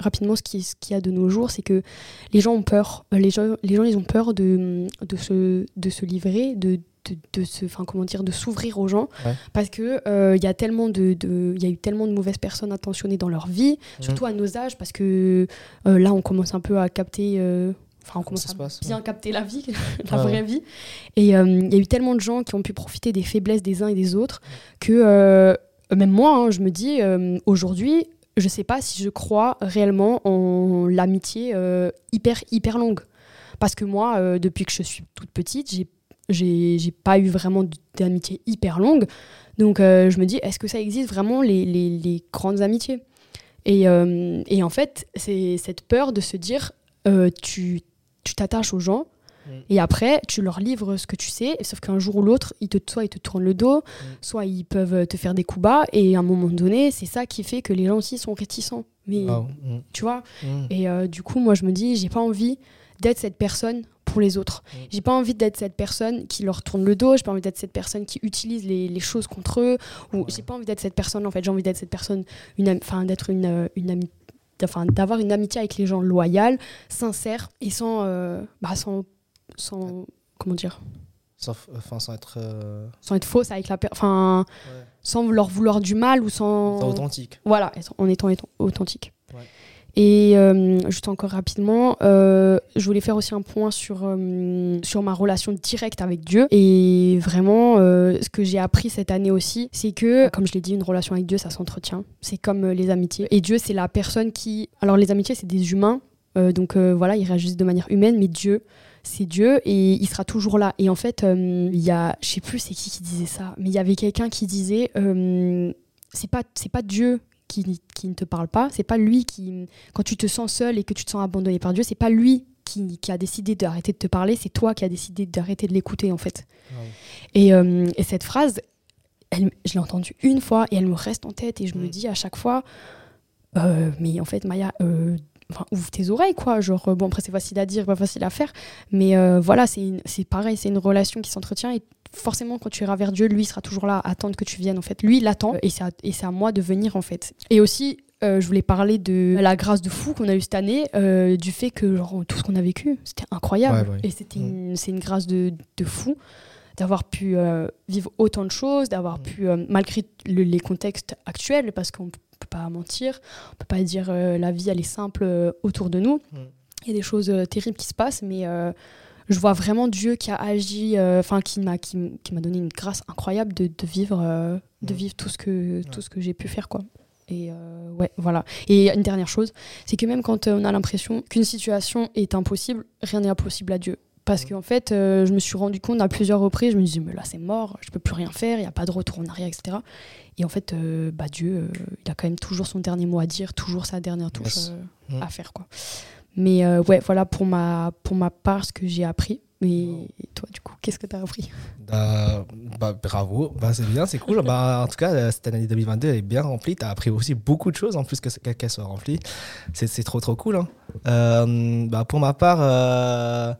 S2: rapidement, ce qui- ce qu'il y a de nos jours, c'est que les gens ont peur. Euh, Les gens, les gens ils ont peur de, de, se, de se livrer, de, de, de se, enfin, comment dire, de s'ouvrir aux gens.
S1: Ouais.
S2: Parce que euh, il y a tellement de, y a eu tellement de mauvaises personnes intentionnées dans leur vie, surtout à nos âges, parce que euh, là, on commence un peu à capter. euh, Enfin, on commence à
S1: passe,
S2: bien
S1: ouais.
S2: capter la vie, la
S1: Ouais,
S2: vraie vie. Et euh, il y a eu tellement de gens qui ont pu profiter des faiblesses des uns et des autres que euh, même moi, hein, je me dis euh, aujourd'hui, je sais pas si je crois réellement en l'amitié euh, hyper hyper longue. Parce que moi, euh, depuis que je suis toute petite, j'ai j'ai pas eu vraiment d'amitié hyper longue. Donc euh, je me dis, est-ce que ça existe vraiment les, les, les grandes amitiés? Et, euh, et en fait, c'est cette peur de se dire, euh, tu tu t'attaches aux gens.
S1: Mm.
S2: Et après, tu leur livres ce que tu sais, sauf qu'un jour ou l'autre, ils te, soit ils te tournent le dos, soit ils peuvent te faire des coups bas, et à un moment donné, c'est ça qui fait que les gens aussi sont réticents. Mais
S1: Wow. Mm.
S2: tu vois,
S1: Mm.
S2: et euh, du coup, moi, je me dis, j'ai pas envie d'être cette personne pour les autres.
S1: Mm.
S2: J'ai pas envie d'être cette personne qui leur tourne le dos. J'ai pas envie d'être cette personne qui utilise les, les choses contre eux. Ou j'ai pas envie d'être cette personne. En fait, j'ai envie d'être cette personne, enfin, d'être une, euh, une amie, enfin, d'avoir une amitié avec les gens loyale, sincère et sans, euh, bah, sans, sans, comment dire,
S1: Sans, enfin, sans être euh,
S2: sans être fausse avec la, enfin,
S1: ouais,
S2: sans leur vouloir du mal ou sans,
S1: sans authentique.
S2: voilà, en étant étant authentique. Et euh, juste encore rapidement, euh, je voulais faire aussi un point sur, euh, sur ma relation directe avec Dieu. Et vraiment, ce que j'ai appris cette année aussi, c'est que, comme je l'ai dit, une relation avec Dieu, ça s'entretient. C'est comme les amitiés. Et Dieu, c'est la personne qui... Alors les amitiés, c'est des humains. donc voilà, ils réagissent de manière humaine, mais Dieu, c'est Dieu et il sera toujours là. Et en fait, il y a, je sais plus c'est qui qui disait ça, mais il y avait quelqu'un qui disait, c'est pas, c'est pas Dieu qui, qui ne te parle pas, c'est pas lui qui, quand tu te sens seul et que tu te sens abandonné par Dieu, c'est pas lui qui, qui a décidé d'arrêter de te parler, c'est toi qui as décidé d'arrêter de l'écouter en fait.
S1: Wow.
S2: Et, euh, et cette phrase, elle, je l'ai entendue une fois et elle me reste en tête et je me dis à chaque fois, euh, mais en fait Maya, euh, enfin, ouvre tes oreilles quoi. Genre bon après c'est facile à dire, pas facile à faire, mais voilà c'est pareil, c'est une relation qui s'entretient et forcément quand tu iras vers Dieu, lui sera toujours là à attendre que tu viennes en fait. Lui il attend et c'est à, et à moi de venir en fait. Et aussi euh, je voulais parler de la grâce de fou qu'on a eu cette année, euh, du fait que genre, tout ce qu'on a vécu, c'était incroyable.
S1: Ouais, ouais.
S2: Et c'était
S1: Mm.
S2: c'est une grâce de, de fou d'avoir pu euh, vivre autant de choses, d'avoir
S1: Mm.
S2: pu, malgré le- les contextes actuels, parce qu'on ne peut pas mentir, on peut pas dire la vie elle est simple autour de nous.
S1: Mm.
S2: Il y a des choses terribles qui se passent, mais je vois vraiment Dieu qui a agi, euh, enfin qui m'a qui, qui m'a donné une grâce incroyable de, de vivre euh, de
S1: Mm.
S2: vivre tout ce que tout ce que j'ai pu faire quoi. Et euh, ouais, voilà. Et une dernière chose, c'est que même quand on a l'impression qu'une situation est impossible, rien n'est impossible à Dieu. Parce
S1: Mhm.
S2: qu'en fait, je me suis rendu compte à plusieurs reprises, je me disais, mais là c'est mort, je peux plus rien faire, il n'y a pas de retour en arrière, etc. Et en fait, bah, Dieu, il a quand même toujours son dernier mot à dire, toujours sa dernière touche
S1: Yes. Mhm.
S2: à faire. Quoi. Mais euh, ouais, voilà pour ma, pour ma part ce que j'ai appris. Et toi, du coup, qu'est-ce que tu as appris?
S1: Bah, bah, bravo, bah, c'est bien, c'est cool. bah, en tout cas, euh, cette année 2022 est bien remplie. Tu as appris aussi beaucoup de choses en plus qu'elle soit remplie. C'est trop, trop cool. hein. Euh, bah, pour ma part,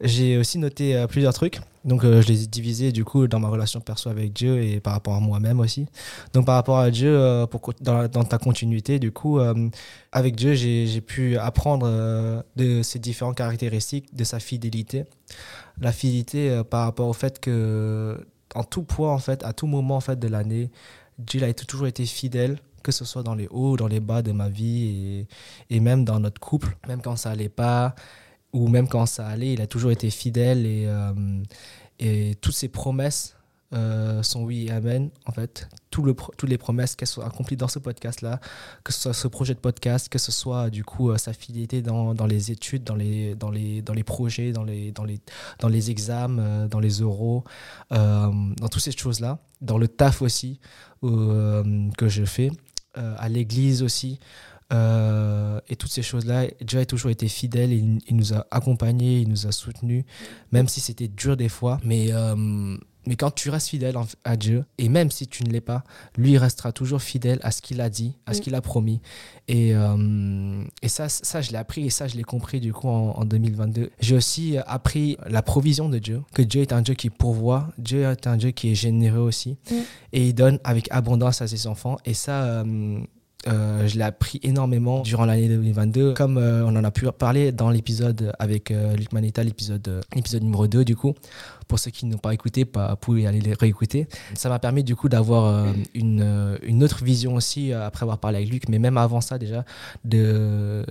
S1: j'ai aussi noté plusieurs trucs. Donc, euh, je les ai divisés du coup dans ma relation perso avec Dieu et par rapport à moi-même aussi. Donc, par rapport à Dieu, euh, dans, ta continuité, du coup, euh, avec Dieu, j'ai pu apprendre de ses différentes caractéristiques, de sa fidélité la fidélité par rapport au fait que en tout point en fait à tout moment en fait de l'année Dieu a toujours été fidèle que ce soit dans les hauts ou dans les bas de ma vie et, et même dans notre couple même quand ça allait pas ou même quand ça allait il a toujours été fidèle et, euh, et toutes ses promesses euh, sont oui et amen en fait tout toutes les promesses qu'elles soient accomplies dans ce podcast là que ce soit ce projet de podcast que ce soit du coup euh, sa fidélité dans, les études dans les dans les dans les projets dans les dans les dans les examens, euh, dans les euh, dans toutes ces choses-là, dans le taf aussi que je fais, à l'église aussi. Euh, et toutes ces choses-là, Dieu a toujours été fidèle, il, il nous a accompagnés, il nous a soutenus, même si c'était dur des fois. Mais euh, mais quand tu restes fidèle à Dieu, et même si tu ne l'es pas, lui il restera toujours fidèle à ce qu'il a dit, à ce qu'il a promis. Et, euh, et ça, ça, je l'ai appris et ça, je l'ai compris du coup en, 2022. J'ai aussi appris la provision de Dieu, que Dieu est un Dieu qui pourvoit, Dieu est un Dieu qui est généreux aussi, et il donne avec abondance à ses enfants. Et ça, euh, euh, je l'ai appris énormément durant l'année 2022. Comme on en a pu parler dans l'épisode avec Luc Manetta, l'épisode numéro 2 du coup, pour ceux qui n'ont pas écouté, pas, pouvez aller les réécouter. Ça m'a permis du coup d'avoir euh, une, euh, une, autre vision aussi, euh, après avoir parlé avec Luc, mais même avant ça déjà, de,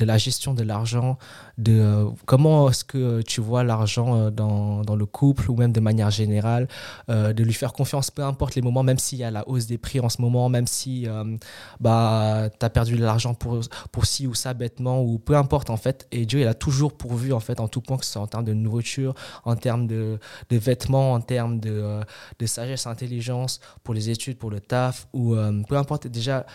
S1: la gestion de l'argent, de comment est-ce que tu vois l'argent dans, dans, le couple ou même de manière générale, de lui faire confiance, peu importe les moments, même s'il y a la hausse des prix en ce moment, même si bah, tu as perdu de l'argent pour, pour ci ou ça bêtement, ou peu importe en fait. Et Dieu, il a toujours pourvu en fait en tout point, que ce soit en termes de nourriture, en termes de de, vêtements, en termes de, euh, de, sagesse, intelligence, pour les études, pour le taf, ou euh, peu importe. Déjà,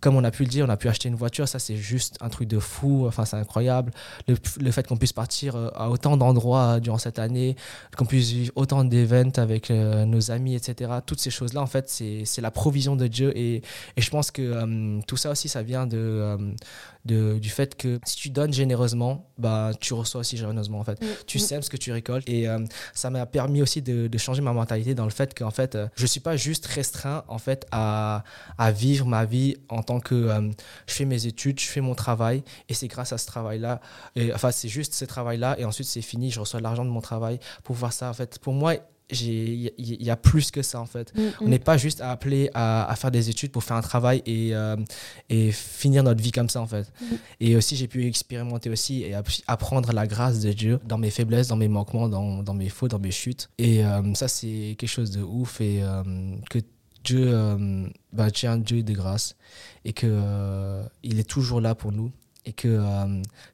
S1: comme on a pu le dire, on a pu acheter une voiture, ça c'est juste un truc de fou, enfin c'est incroyable. Le, le, fait qu'on puisse partir euh, à autant d'endroits durant cette année, qu'on puisse vivre autant d'événements avec nos amis, etc. Toutes ces choses-là, en fait, c'est la provision de Dieu. Et, et je pense que tout ça aussi, ça vient de, du fait que si tu donnes généreusement, bah, tu reçois aussi généreusement en fait. Mm, tu mm. sèmes ce que tu récoltes et euh, ça m'a permis aussi de, changer ma mentalité dans le fait que fait, euh, je suis pas juste restreint en fait à, à vivre ma vie en tant que euh, je fais mes études, je fais mon travail et c'est grâce à ce travail-là, enfin c'est juste ce travail-là et ensuite c'est fini, je reçois l'argent de mon travail pour voir ça en fait. Pour moi, il y, a plus que ça en fait. Mm, on mm. n'est pas juste appelé à, à, faire des études pour faire un travail et, euh, et finir notre vie comme ça en fait. Mm. Et aussi j'ai pu expérimenter aussi et apprendre la grâce de Dieu dans mes faiblesses, dans mes manquements, dans, dans mes fautes, dans mes chutes. Et euh, ça c'est quelque chose de ouf et euh, que Dieu, bah, Dieu est un Dieu de grâce et que il est toujours là pour nous et que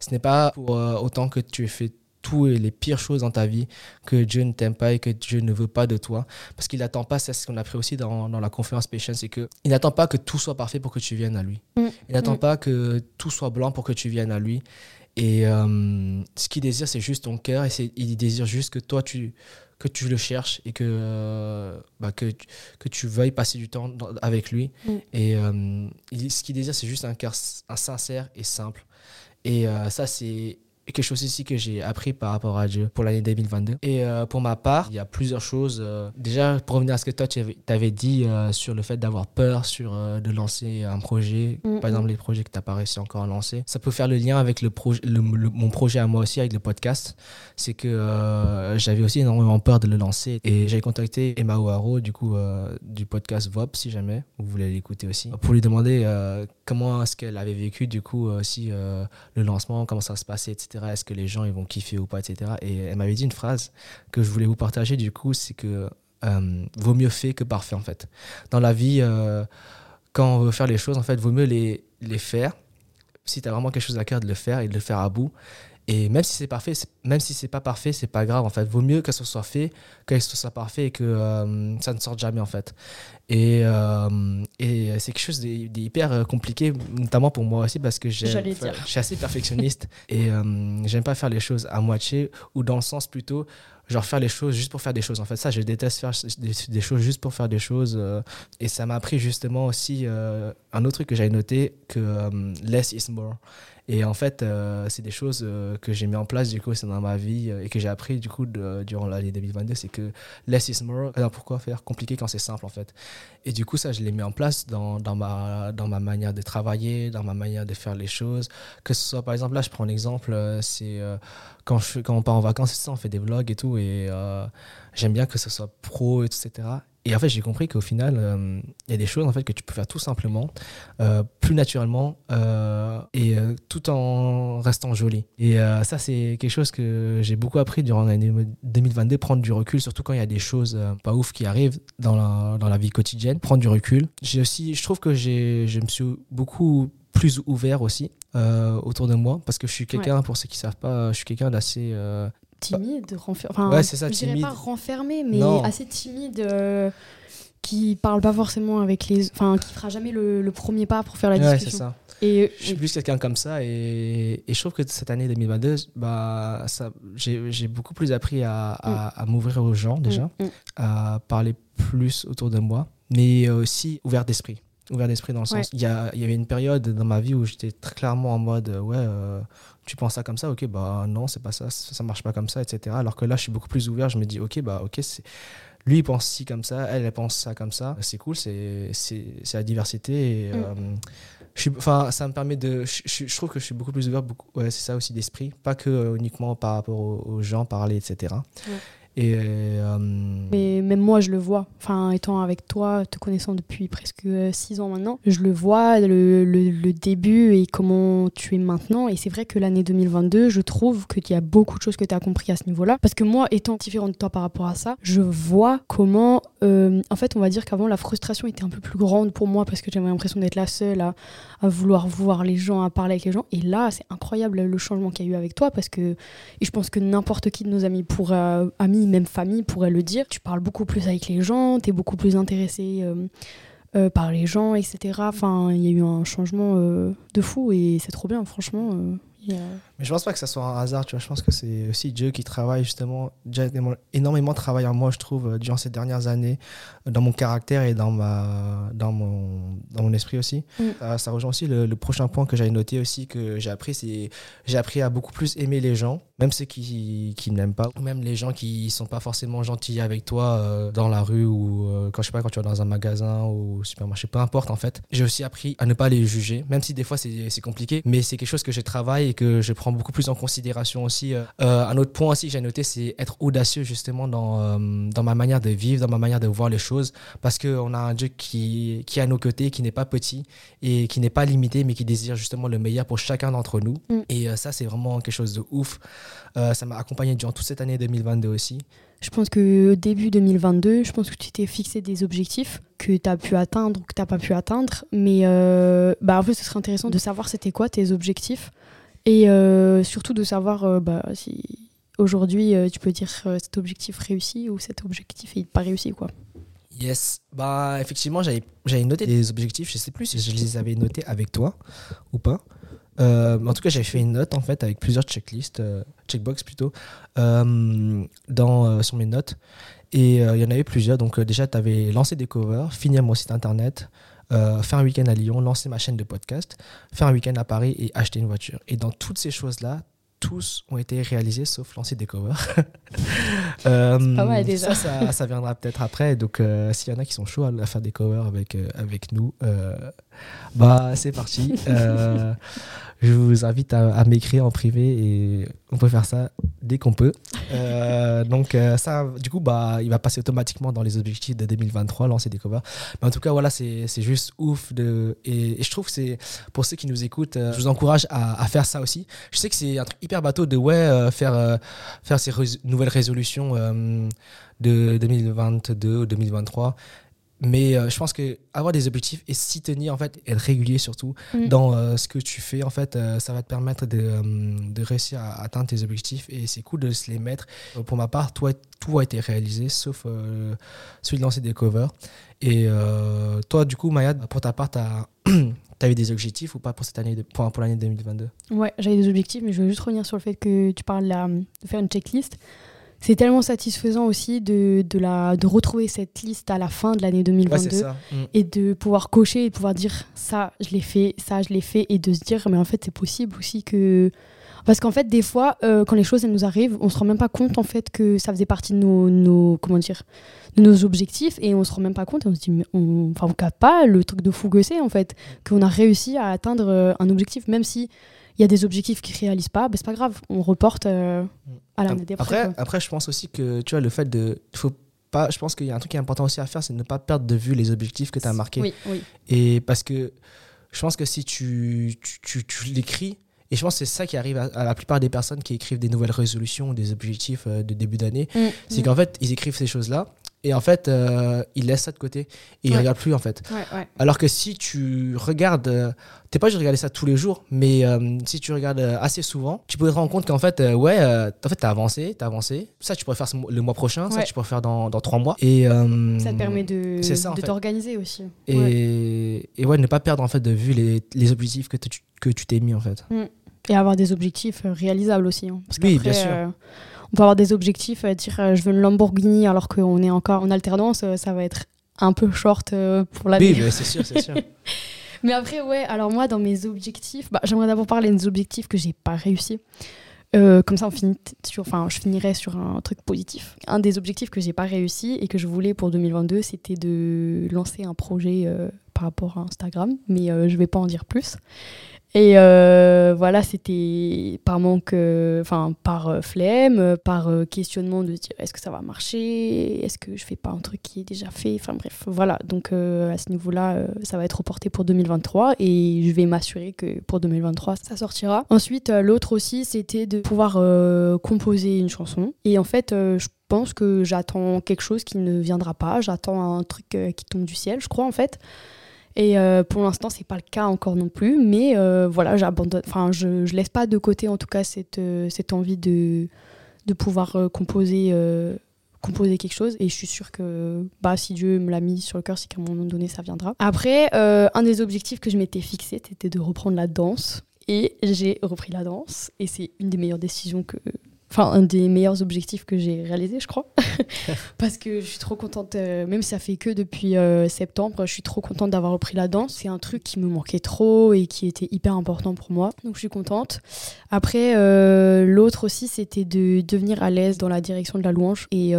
S1: ce n'est pas pour autant que tu es fait tout et les pires choses dans ta vie que Dieu ne t'aime pas et que Dieu ne veut pas de toi. Parce qu'il n'attend pas, c'est ce qu'on a appris aussi dans, dans la conférence Patience, c'est qu'il n'attend pas que tout soit parfait pour que tu viennes à lui. Mm. Il n'attend mm. pas que tout soit blanc pour que tu viennes à lui. Et euh, ce qu'il désire, c'est juste ton cœur et il désire juste que toi, tu, que tu le cherches et que, euh, bah, que, que tu veuilles passer du temps avec lui. Mm. Et euh, ce qu'il désire, c'est juste un cœur un sincère et simple. Et ça, c'est quelque chose ici que j'ai appris par rapport à Dieu pour l'année 2022. Et euh, pour ma part, il y a plusieurs choses. Euh, déjà, pour revenir à ce que toi, tu avais, dit euh, sur le fait d'avoir peur sur de lancer un projet, mm, par exemple les projets que tu n'as pas réussi encore à lancer, ça peut faire le lien avec le mon projet à moi aussi, avec le podcast. C'est que j'avais aussi énormément peur de le lancer. Et j'ai contacté Emma O'Haro, du coup, du podcast VOP, si jamais vous voulez l'écouter aussi, pour lui demander comment est-ce qu'elle avait vécu, du coup, aussi le lancement, comment ça se passait, etc. Est-ce que les gens ils vont kiffer ou pas, etc. Et elle m'avait dit une phrase que je voulais vous partager du coup, c'est que euh, vaut mieux fait que parfait en fait. Dans la vie, euh, quand on veut faire les choses, en fait, vaut mieux les, les faire. Si tu as vraiment quelque chose à cœur, de le faire et de le faire à bout. Et même si c'est parfait, même si c'est pas parfait, c'est pas grave en fait. Vaut mieux que ce soit fait, que ce soit parfait et que euh, ça ne sorte jamais en fait. Et, euh, et c'est quelque chose d'hyper euh, compliqué, notamment pour moi aussi parce que je suis assez perfectionniste et j'aime pas faire les choses à moitié ou dans le sens plutôt genre faire les choses juste pour faire des choses. En fait, ça, je déteste faire des, choses juste pour faire des choses. et ça m'a appris justement aussi un autre truc que j'avais noté que less is more. Et en fait, euh, c'est des choses euh, que j'ai mis en place du coup dans ma vie euh, et que j'ai appris du coup durant l'année 2022, c'est que less is more. Alors pourquoi faire compliqué quand c'est simple en fait? Et du coup ça, je l'ai mis en place dans, dans, ma, dans ma manière de travailler, dans ma manière de faire les choses. Que ce soit par exemple là, je prends un exemple, c'est quand, quand on part en vacances, ça, on fait des vlogs et tout et j'aime bien que ce soit pro, etc. Et en fait, j'ai compris qu'au final, euh, il y a des choses en fait que tu peux faire tout simplement, euh, plus naturellement euh, et tout en restant joli. Et ça, c'est quelque chose que j'ai beaucoup appris durant l'année 2022, prendre du recul, surtout quand il y a des choses pas ouf qui arrivent dans la, dans la vie quotidienne, prendre du recul. J'ai aussi, je trouve que j'ai, je me suis beaucoup plus ouvert aussi autour de moi parce que je suis quelqu'un, pour ceux qui savent pas, je suis quelqu'un d'assez
S2: timide, renfermé. Enfin, ouais, c'est ça, timide. pas renfermé, mais assez timide. Euh, qui parle pas forcément avec les. Enfin, qui fera jamais le, le premier pas pour faire la
S1: Ouais, c'est
S2: discussion.
S1: ça.
S2: Et
S1: Je suis plus quelqu'un comme ça et, et je trouve que cette année 2022, bah, ça, j'ai, beaucoup plus appris à, à, à m'ouvrir aux gens déjà,
S2: Mm, mm.
S1: à parler plus autour de moi, mais aussi ouvert d'esprit. Ouvert d'esprit dans le sens. Il y, y avait une période dans ma vie où j'étais très clairement en mode euh, ouais, euh, tu penses ça comme ça, ok, bah non, c'est pas ça, ça, marche pas comme ça, etc. Alors que là, je suis beaucoup plus ouvert, je me dis ok, bah ok, c'est. Lui, il pense ci comme ça, elle, elle pense ça comme ça. C'est cool, c'est la diversité. Et,
S2: Mm.
S1: euh, je suis, enfin, ça me permet de. Je, je- je trouve que je suis beaucoup plus ouvert, beaucoup, ouais, c'est ça aussi d'esprit. Pas que euh, uniquement par rapport aux, aux gens, parler, etc. Et. euh,
S2: Mais même moi, je le vois. Enfin, étant avec toi, te connaissant depuis presque euh, six ans maintenant, je le vois, le, le- début et comment tu es maintenant. Et c'est vrai que l'année 2022, je trouve qu'il y a beaucoup de choses que tu as compris à ce niveau-là. Parce que moi, étant différente de toi par rapport à ça, je vois comment. euh, en fait, on va dire qu'avant, la frustration était un peu plus grande pour moi parce que j'avais l'impression d'être la seule à, vouloir voir les gens, à parler avec les gens. Et là, c'est incroyable le changement qu'il y a eu avec toi parce que. Et je pense que n'importe qui de nos amis, pourra, amis, même famille, pourrait le dire. Tu parles beaucoup plus avec les gens, tu es beaucoup plus intéressé euh, euh, par les gens, etc. Enfin, il y a eu un changement euh, de fou et c'est trop bien, franchement.
S1: Mais je pense pas que ça soit un hasard, tu vois. Je pense que c'est aussi Dieu qui travaille justement, déjà énormément- travaillé en moi, je trouve, euh, durant ces dernières années, euh, dans mon caractère et dans, ma, dans, mon, dans mon esprit aussi.
S2: Mm.
S1: Euh, ça rejoint aussi le, le prochain point que j'avais noté aussi, que j'ai appris, c'est j'ai appris à beaucoup plus aimer les gens, même ceux qui, qui ne m'aiment pas, ou même les gens qui sont pas forcément gentils avec toi euh, dans la rue ou euh, quand je sais pas, quand tu vas dans un magasin ou au supermarché, peu importe en fait. J'ai aussi appris à ne pas les juger, même si des fois c'est compliqué, mais c'est quelque chose que je travaille et que je prends beaucoup plus en considération aussi. Euh, euh, un autre point aussi que j'ai noté, c'est être audacieux justement dans, euh, dans ma manière de vivre, dans ma manière de voir les choses, parce qu'on a un Dieu qui, qui est à nos côtés, qui n'est pas petit et qui n'est pas limité, mais qui désire justement le meilleur pour chacun d'entre nous.
S2: Mm.
S1: Et euh, ça, c'est vraiment quelque chose de ouf. Ça m'a accompagné durant toute cette année 2022 aussi.
S2: Je pense que début 2022, je pense que tu t'es fixé des objectifs que tu as pu atteindre ou que tu n'as pas pu atteindre. Mais euh, bah, en fait, ce serait intéressant de savoir c'était quoi tes objectifs et euh, surtout de savoir euh, bah, si aujourd'hui euh, tu peux dire cet objectif réussi ou cet objectif est pas réussi. quoi.
S1: Yes, bah effectivement, j'avais noté des objectifs. Je sais plus si je les avais notés avec toi ou pas. En tout cas, j'avais fait une note en fait avec plusieurs checklists, euh, checkbox plutôt, dans, sur mes notes. Et il y en avait plusieurs. Donc déjà, tu avais lancé des covers, finir mon site internet, euh, faire un week-end à Lyon, lancer ma chaîne de podcast, faire un week-end à Paris et acheter une voiture. Et dans toutes ces choses-là, tous ont été réalisés sauf lancer des covers. Euh,
S2: pas mal, déjà.
S1: Ça, ça, ça viendra peut-être après. Donc, euh, s'il y en a qui sont chauds à faire des covers avec, euh, avec nous, bah, c'est parti. Euh, je vous invite à, m'écrire en privé et on peut faire ça dès qu'on peut. Euh, donc, euh, ça, du coup, bah, il va passer automatiquement dans les objectifs de 2023, lancer des covers. Mais en tout cas, voilà, c'est juste ouf. De, et, je trouve que c'est pour ceux qui nous écoutent, je vous encourage à, à faire ça aussi. Je sais que c'est un truc hyper bateau de ouais, faire, faire ces nouvelles résolutions de 2022 ou 2023. Mais euh, je pense que avoir des objectifs et s'y tenir, en fait, être régulier surtout
S2: Mm.
S1: dans euh, ce que tu fais, en fait, euh, ça va te permettre de, de réussir à atteindre tes objectifs et c'est cool de se les mettre. Pour ma part, toi, tout a été réalisé sauf celui de lancer des covers. Et toi, du coup, Maya, pour ta part, tu as, eu des objectifs ou pas pour cette année, de- pour, pour l'année 2022
S2: Ouais, j'avais des objectifs, mais je veux juste revenir sur le fait que tu parles de faire une checklist. C'est tellement satisfaisant aussi de, de, la, de retrouver cette liste à la fin de l'année
S1: Ouais,
S2: 2022
S1: c'est ça. Mm.
S2: et de pouvoir cocher et de pouvoir dire ça, je l'ai fait, ça, je l'ai fait et de se dire, mais en fait, c'est possible aussi que. Parce qu'en fait, des fois, euh, quand les choses elles nous arrivent, on se rend même pas compte en fait que ça faisait partie de nos, nos comment dire, de nos objectifs et on se rend même pas compte et on se dit, mais on, enfin, on capte pas le truc de fou que c'est en fait, qu'on a réussi à atteindre euh, un objectif, même si il y a des objectifs qui ne réalisent pas, ben, c'est pas grave, on reporte euh, à l'année d'après.
S1: Après, après, je pense aussi que tu vois, le fait de. Faut pas, je pense qu'il y a un truc qui est important aussi à faire, c'est de ne pas perdre de vue les objectifs que tu as marqués.
S2: Oui, oui.
S1: Et parce que je pense que si tu, tu, tu, tu l'écris, et je pense que c'est ça qui arrive à, à la plupart des personnes qui écrivent des nouvelles résolutions, des objectifs euh, de début d'année,
S2: Mm,
S1: c'est
S2: mm.
S1: qu'en fait, ils écrivent ces choses-là. Et en fait, euh, il laisse ça de côté. Et il
S2: Ouais.
S1: regarde plus, en fait.
S2: Ouais, ouais.
S1: Alors que si tu regardes, euh, t'es pas obligé de regarder ça tous les jours, mais euh, si tu regardes euh, assez souvent, tu peux te rendre compte qu'en fait, ouais, en fait, t'as avancé, t'as avancé. Ça, tu pourrais faire le mois prochain, ça, tu pourrais faire dans, dans trois mois. Et,
S2: Ça te permet de,
S1: ça,
S2: t'organiser aussi.
S1: Et et, ouais, ne pas perdre en fait de vue les, les objectifs que tu que tu t'es mis en fait.
S2: Et avoir des objectifs réalisables aussi. hein. Parce
S1: Oui, bien sûr.
S2: On peut avoir des objectifs, euh, dire euh, je veux une Lamborghini alors qu'on est encore en alternance, euh, ça va être un peu short pour l'année.
S1: Oui, mais c'est sûr, c'est sûr.
S2: Mais après, ouais, alors moi, dans mes objectifs, bah, j'aimerais d'abord parler des objectifs que j'ai pas réussi. Euh, comme ça, on finit sur, enfin, je finirai sur un truc positif. Un des objectifs que j'ai pas réussi et que je voulais pour 2022, c'était de lancer un projet euh, par rapport à Instagram, mais euh, je vais pas en dire plus. Et euh, voilà, c'était par manque, euh, enfin par euh, flemme, par questionnement de dire est-ce que ça va marcher, est-ce que je fais pas un truc qui est déjà fait, enfin bref, voilà. Donc à ce niveau-là, ça va être reporté pour 2023 et je vais m'assurer que pour 2023 ça sortira. Ensuite, l'autre aussi, c'était de pouvoir composer une chanson. Et en fait, je pense que j'attends quelque chose qui ne viendra pas. J'attends un truc qui tombe du ciel, je crois en fait. Et euh, pour l'instant, c'est pas le cas encore non plus, mais euh, voilà, j'abandonne. Enfin, je, je laisse pas de côté en tout cas cette, euh, cette envie de, de pouvoir composer, composer quelque chose. Et je suis sûre que bah, si Dieu me l'a mis sur le cœur, c'est qu'à un moment donné, ça viendra. Après, un des objectifs que je m'étais fixé, c'était de reprendre la danse. Et j'ai repris la danse. Et c'est une des meilleures décisions que. Enfin, un des meilleurs objectifs que j'ai réalisé, je crois. Parce que je suis trop contente, euh, même si ça fait que depuis euh, septembre, je suis trop contente d'avoir repris la danse. C'est un truc qui me manquait trop et qui était hyper important pour moi. Donc je suis contente. Après, euh, l'autre aussi, c'était de devenir à l'aise dans la direction de la louange. Et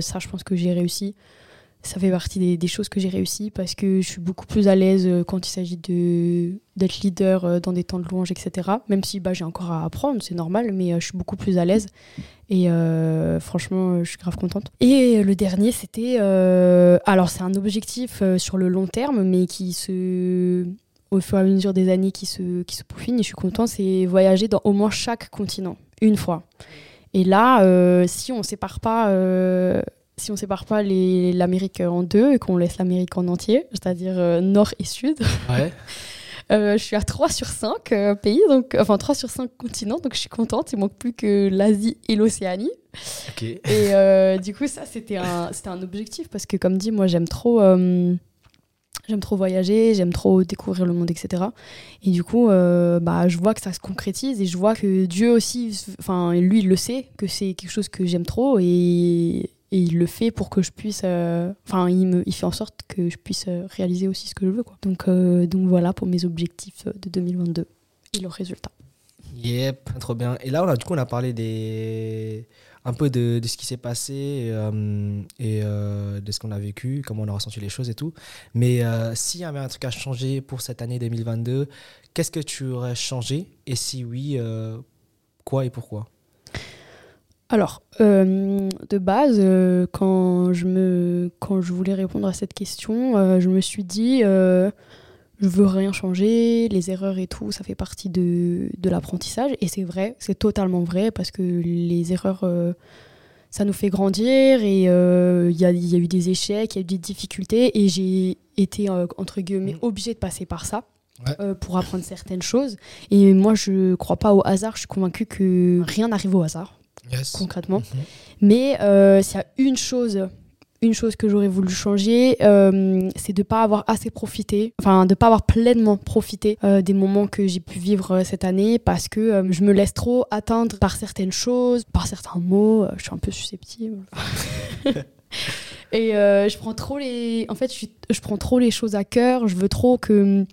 S2: ça, je pense que j'ai réussi. Ça fait partie des, choses que j'ai réussi parce que je suis beaucoup plus à l'aise euh, quand il s'agit de d'être leader euh, dans des temps de louange, etc. Même si bah, j'ai encore à apprendre, c'est normal, mais euh, je suis beaucoup plus à l'aise. Et franchement, je suis grave contente. Et le dernier, c'était... alors, c'est un objectif sur le long terme, mais qui se... Au fur et à mesure des années qui se, qui se peaufinent, et je suis contente, c'est voyager dans au moins chaque continent, une fois. Et là, si on sépare pas... si on sépare pas l'Amérique en deux et qu'on laisse l'Amérique en entier, c'est-à-dire euh, nord et sud,
S1: Ouais.
S2: euh, je suis à 3 sur 5 euh, pays, donc, enfin 3 sur 5 continents, donc je suis contente. Il manque plus que l'Asie et l'Océanie. Et du coup, ça, c'était un, un objectif parce que, comme dit, moi, j'aime trop, j'aime trop voyager, j'aime trop découvrir le monde, etc. Et du coup, euh, bah, je vois que ça se concrétise et je vois que Dieu aussi, enfin, lui, il le sait, que c'est quelque chose que j'aime trop et, et il le fait pour que je puisse, euh, enfin, il, me, il fait en sorte que je puisse euh, réaliser aussi ce que je veux, quoi. Donc, euh, donc voilà pour mes objectifs de 2022 et le résultat.
S1: Yep, trop bien. Et là, on a, du coup, on a parlé des... un peu de, de ce qui s'est passé et de ce qu'on a vécu, comment on a ressenti les choses et tout. Mais s'il y avait un truc à changer pour cette année 2022, qu'est-ce que tu aurais changé? Et si oui, quoi et pourquoi?
S2: Alors, euh, de base, euh, quand, je me, quand je voulais répondre à cette question, euh, je me suis dit, je veux rien changer, les erreurs et tout, ça fait partie de, de l'apprentissage. Et c'est vrai, c'est totalement vrai, parce que les erreurs, ça nous fait grandir, et il y, a, y a eu des échecs, il y a eu des difficultés, et j'ai été, entre guillemets,
S1: Mhm.
S2: obligée de passer par ça.
S1: Ouais.
S2: euh, pour apprendre certaines choses. Et moi, je crois pas au hasard. Je suis convaincue que rien n'arrive au hasard
S1: Yes.
S2: concrètement.
S1: Mhm.
S2: Mais euh, s'il y a une chose, une chose que j'aurais voulu changer, euh, c'est de pas avoir assez profité, enfin de pas avoir pleinement profité euh, des moments que j'ai pu vivre cette année parce que je me laisse trop atteindre par certaines choses, par certains mots. je suis un peu susceptible. Et je prends trop les, en fait, je, suis- je prends trop les choses à cœur. Je veux trop que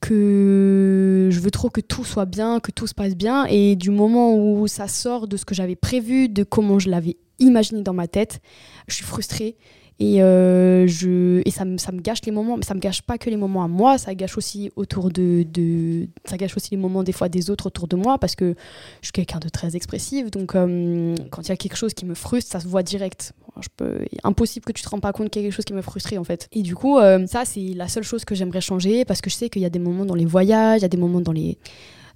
S2: que je veux trop que tout soit bien, que tout se passe bien. Et du moment où ça sort de ce que j'avais prévu, de comment je l'avais imaginé dans ma tête, je suis frustrée. Et, euh, je, et ça, me, ça me gâche les moments, mais ça me gâche pas que les moments à moi, ça gâche aussi autour de, de ça gâche aussi les moments des fois des autres autour de moi parce que je suis quelqu'un de très expressif, donc euh, quand il y a quelque chose qui me frustre, ça se voit direct. Impossible que tu te rends pas compte qu'il y a quelque chose qui me frustrait en fait. Et du coup, euh, ça c'est la seule chose que j'aimerais changer parce que je sais qu'il y a des moments dans les voyages, il y a des moments dans les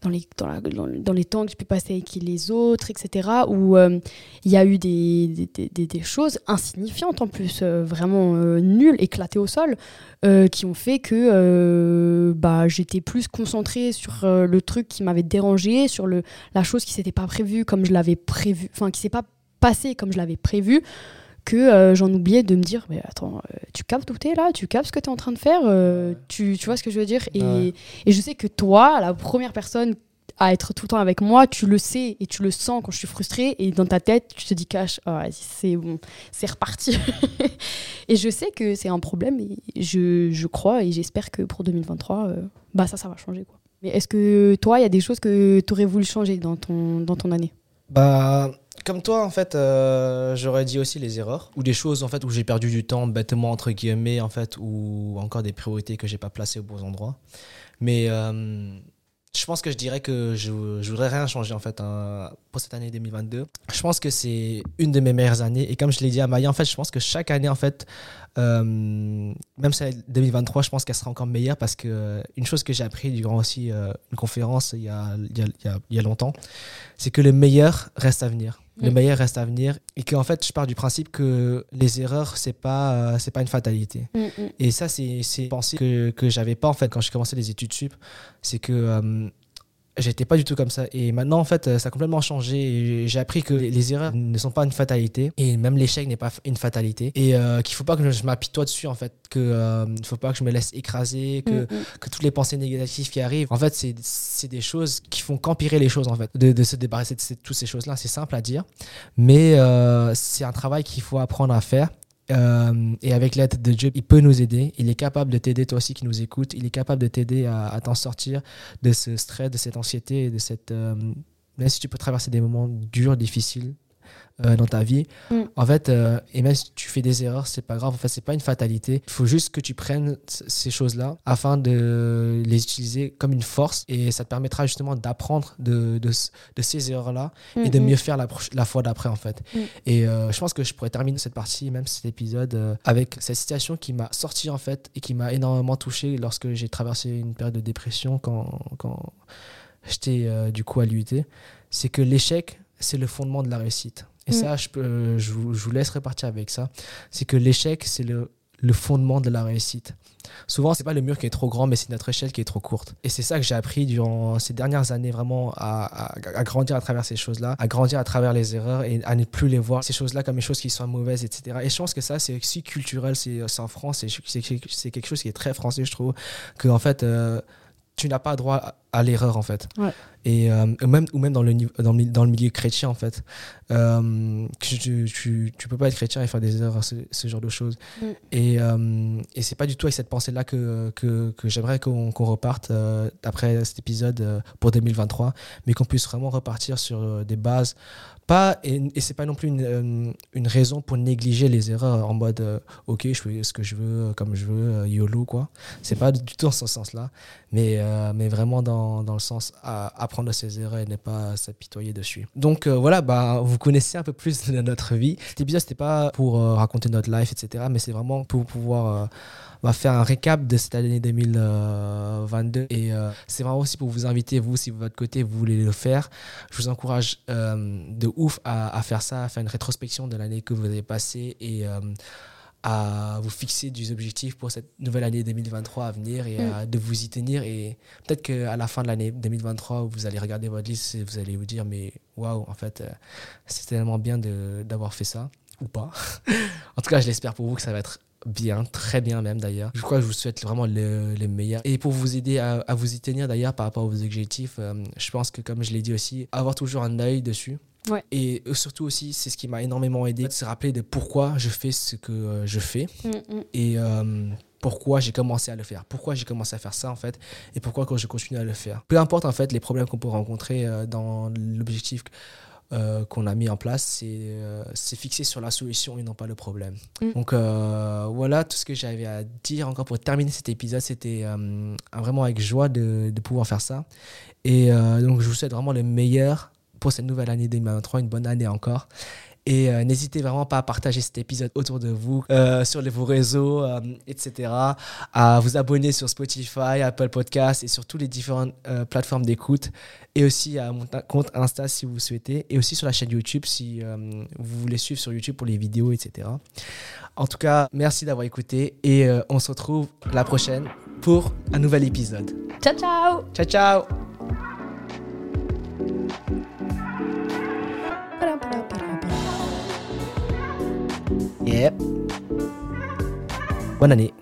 S2: dans les, dans, dans- les temps que j'ai pu passer avec les autres, etc. Où euh, il y a eu des, des, des- des choses insignifiantes en plus, euh, vraiment euh, nulles, éclatées au sol, euh, qui ont fait que bah, j'étais plus concentrée sur le truc qui m'avait dérangé, sur le, la chose qui s'était pas prévue comme je l'avais prévu, enfin qui s'est pas passée comme je l'avais prévu, que euh, j'en oubliais de me dire, mais attends, euh, tu captes où t'es là? Tu captes ce que t'es en train de faire? Euh, tu, tu vois ce que je veux dire? Et,
S1: Ouais.
S2: et je sais que toi, la première personne à être tout le temps avec moi, tu le sais et tu le sens quand je suis frustrée et dans ta tête, tu te dis cache, ah, c'est bon, c'est reparti. et je sais que c'est un problème et je, je crois et j'espère que pour 2023, euh, bah ça, ça va changer quoi. Mais est-ce que toi, il y a des choses que tu aurais voulu changer dans ton, dans ton année?
S1: Bah, comme toi, en fait, euh, j'aurais dit aussi les erreurs ou des choses en fait où j'ai perdu du temps bêtement entre guillemets en fait ou encore des priorités que j'ai pas placées aux bons endroits. Mais euh, je pense que je dirais que je, je voudrais rien changer en fait hein, pour cette année 2022. Je pense que c'est une de mes meilleures années et comme je l'ai dit à Maya, en fait, je pense que chaque année en fait, euh, même celle 2023, je pense qu'elle sera encore meilleure parce que euh, une chose que j'ai appris durant aussi une conférence il y a, il y a- il y a longtemps, c'est que le meilleur reste à venir. Le
S2: Mm.
S1: meilleur reste à venir et qu'en fait, je pars du principe que les erreurs, c'est pas, euh, c'est pas une fatalité. Et ça, c'est c'est une pensée que, que j'avais pas en fait quand j'ai commencé les études sup. C'est que euh, j'étais pas du tout comme ça. Et maintenant, en fait, euh, ça a complètement changé. J'ai appris que les- erreurs ne sont pas une fatalité. Et même l'échec n'est pas une fatalité. Et euh, qu'il faut pas que je m'apitoie dessus, en fait. Que euh, il faut pas que je me laisse écraser. Que,
S2: Mm, mm.
S1: que toutes les pensées négatives qui arrivent, en fait, c'est- des choses qui font qu'empirer les choses, en fait. De, de se débarrasser de ces- toutes ces choses-là, c'est simple à dire. Mais euh, c'est un travail qu'il faut apprendre à faire. Euh, et avec l'aide de Dieu, il peut nous aider. Il est capable de t'aider, toi aussi qui nous écoutes. Il est capable de t'aider à, t'en sortir de ce stress, de cette anxiété, de cette. euh, même si tu peux traverser des moments durs, difficiles euh, dans ta vie,
S2: Mm.
S1: en fait, euh, et même si tu fais des erreurs, c'est pas grave. En fait, c'est pas une fatalité. Il faut juste que tu prennes ces choses-là afin de les utiliser comme une force. Et ça te permettra justement d'apprendre de, de, c- de ces erreurs-là et de mieux faire la, la fois d'après en fait.
S2: Mm.
S1: Et euh, je pense que je pourrais terminer cette partie, même cet épisode, euh, avec cette situation qui m'a sorti en fait et qui m'a énormément touché lorsque j'ai traversé une période de dépression quand, quand j'étais du coup à l'UT. C'est que l'échec, c'est le fondement de la réussite. Et
S2: Mm.
S1: ça, je, peux, je, vous, je vous laisse repartir avec ça. C'est que l'échec, c'est le, le fondement de la réussite. Souvent, c'est pas le mur qui est trop grand, mais c'est notre échelle qui est trop courte. Et c'est ça que j'ai appris durant ces dernières années, vraiment, à, à- à grandir à travers ces choses-là, à grandir à travers les erreurs et à ne plus les voir, ces choses-là, comme des choses qui sont mauvaises, etc. Et je pense que ça, c'est aussi culturel, c'est c'est en France, c'est quelque chose qui est très français, je trouve, que en fait, euh, tu n'as pas droit à, à l'erreur, en fait.
S2: Ouais.
S1: Et euh, ou même, ou même dans, le, dans, le, dans le milieu chrétien, en fait. Euh, tu, tu, tu peux pas être chrétien et faire des erreurs, ce, ce genre de choses.
S2: Mm.
S1: Et, euh, et c'est pas du tout avec cette pensée-là que, que, que j'aimerais qu'on reparte euh, après cet épisode pour 2023, mais qu'on puisse vraiment repartir sur des bases. Pas, et, et c'est pas non plus une, une raison pour négliger les erreurs en mode euh, ok, je fais ce que je veux, comme je veux, YOLO, quoi. C'est pas du tout dans ce sens-là, mais, euh, mais vraiment dans, dans le sens à de ses erreurs et ne pas s'apitoyer dessus. Donc euh, voilà, bah, vous connaissez un peu plus de notre vie. Cet épisode, c'était pas pour euh, raconter notre life, etc., mais c'est vraiment pour pouvoir euh, bah, faire un récap de cette année 2022. Et c'est vraiment aussi pour vous inviter, vous, si de votre côté, vous voulez le faire. Je vous encourage de ouf à, faire ça, à faire une rétrospection de l'année que vous avez passée à vous fixer des objectifs pour cette nouvelle année 2023 à venir et à- de vous y tenir. Et peut-être qu'à la fin de l'année 2023, vous allez regarder votre liste et vous allez vous dire, mais waouh, en fait, euh, c'est tellement bien d'avoir fait ça, ou pas. en tout cas, je l'espère pour vous que ça va être bien, très bien même d'ailleurs. Je crois que je vous souhaite vraiment le, le meilleur. Et pour vous aider à, à vous y tenir d'ailleurs par rapport à vos objectifs, euh, je pense que comme je l'ai dit aussi, avoir toujours un œil dessus.
S2: Ouais.
S1: Et euh, surtout aussi, c'est ce qui m'a énormément aidé, de se rappeler de pourquoi je fais ce que euh, je fais
S2: Mm, mm.
S1: et euh, pourquoi j'ai commencé à le faire. Pourquoi j'ai commencé à faire ça en fait et pourquoi quand je continue à le faire. Peu importe en fait les problèmes qu'on peut rencontrer dans l'objectif euh, qu'on a mis en place, c'est euh, c'est fixé sur la solution et non pas le problème.
S2: Mm.
S1: Donc euh, voilà tout ce que j'avais à dire encore pour terminer cet épisode. C'était vraiment avec joie de, de pouvoir faire ça. Et donc je vous souhaite vraiment le meilleur pour cette nouvelle année 2023, une bonne année encore. Et euh, n'hésitez vraiment pas à partager cet épisode autour de vous, euh, sur les, vos réseaux, euh, etc. À vous abonner sur Spotify, Apple Podcasts et sur toutes les différentes plateformes d'écoute. Et aussi à mon compte Insta si vous souhaitez. Et aussi sur la chaîne YouTube si vous voulez suivre sur YouTube pour les vidéos, etc. En tout cas, merci d'avoir écouté. Et on se retrouve la prochaine pour un nouvel épisode.
S2: Ciao, ciao
S1: Ciao, ciao
S2: Para, para, para, para.
S1: Yeah. Bonne année.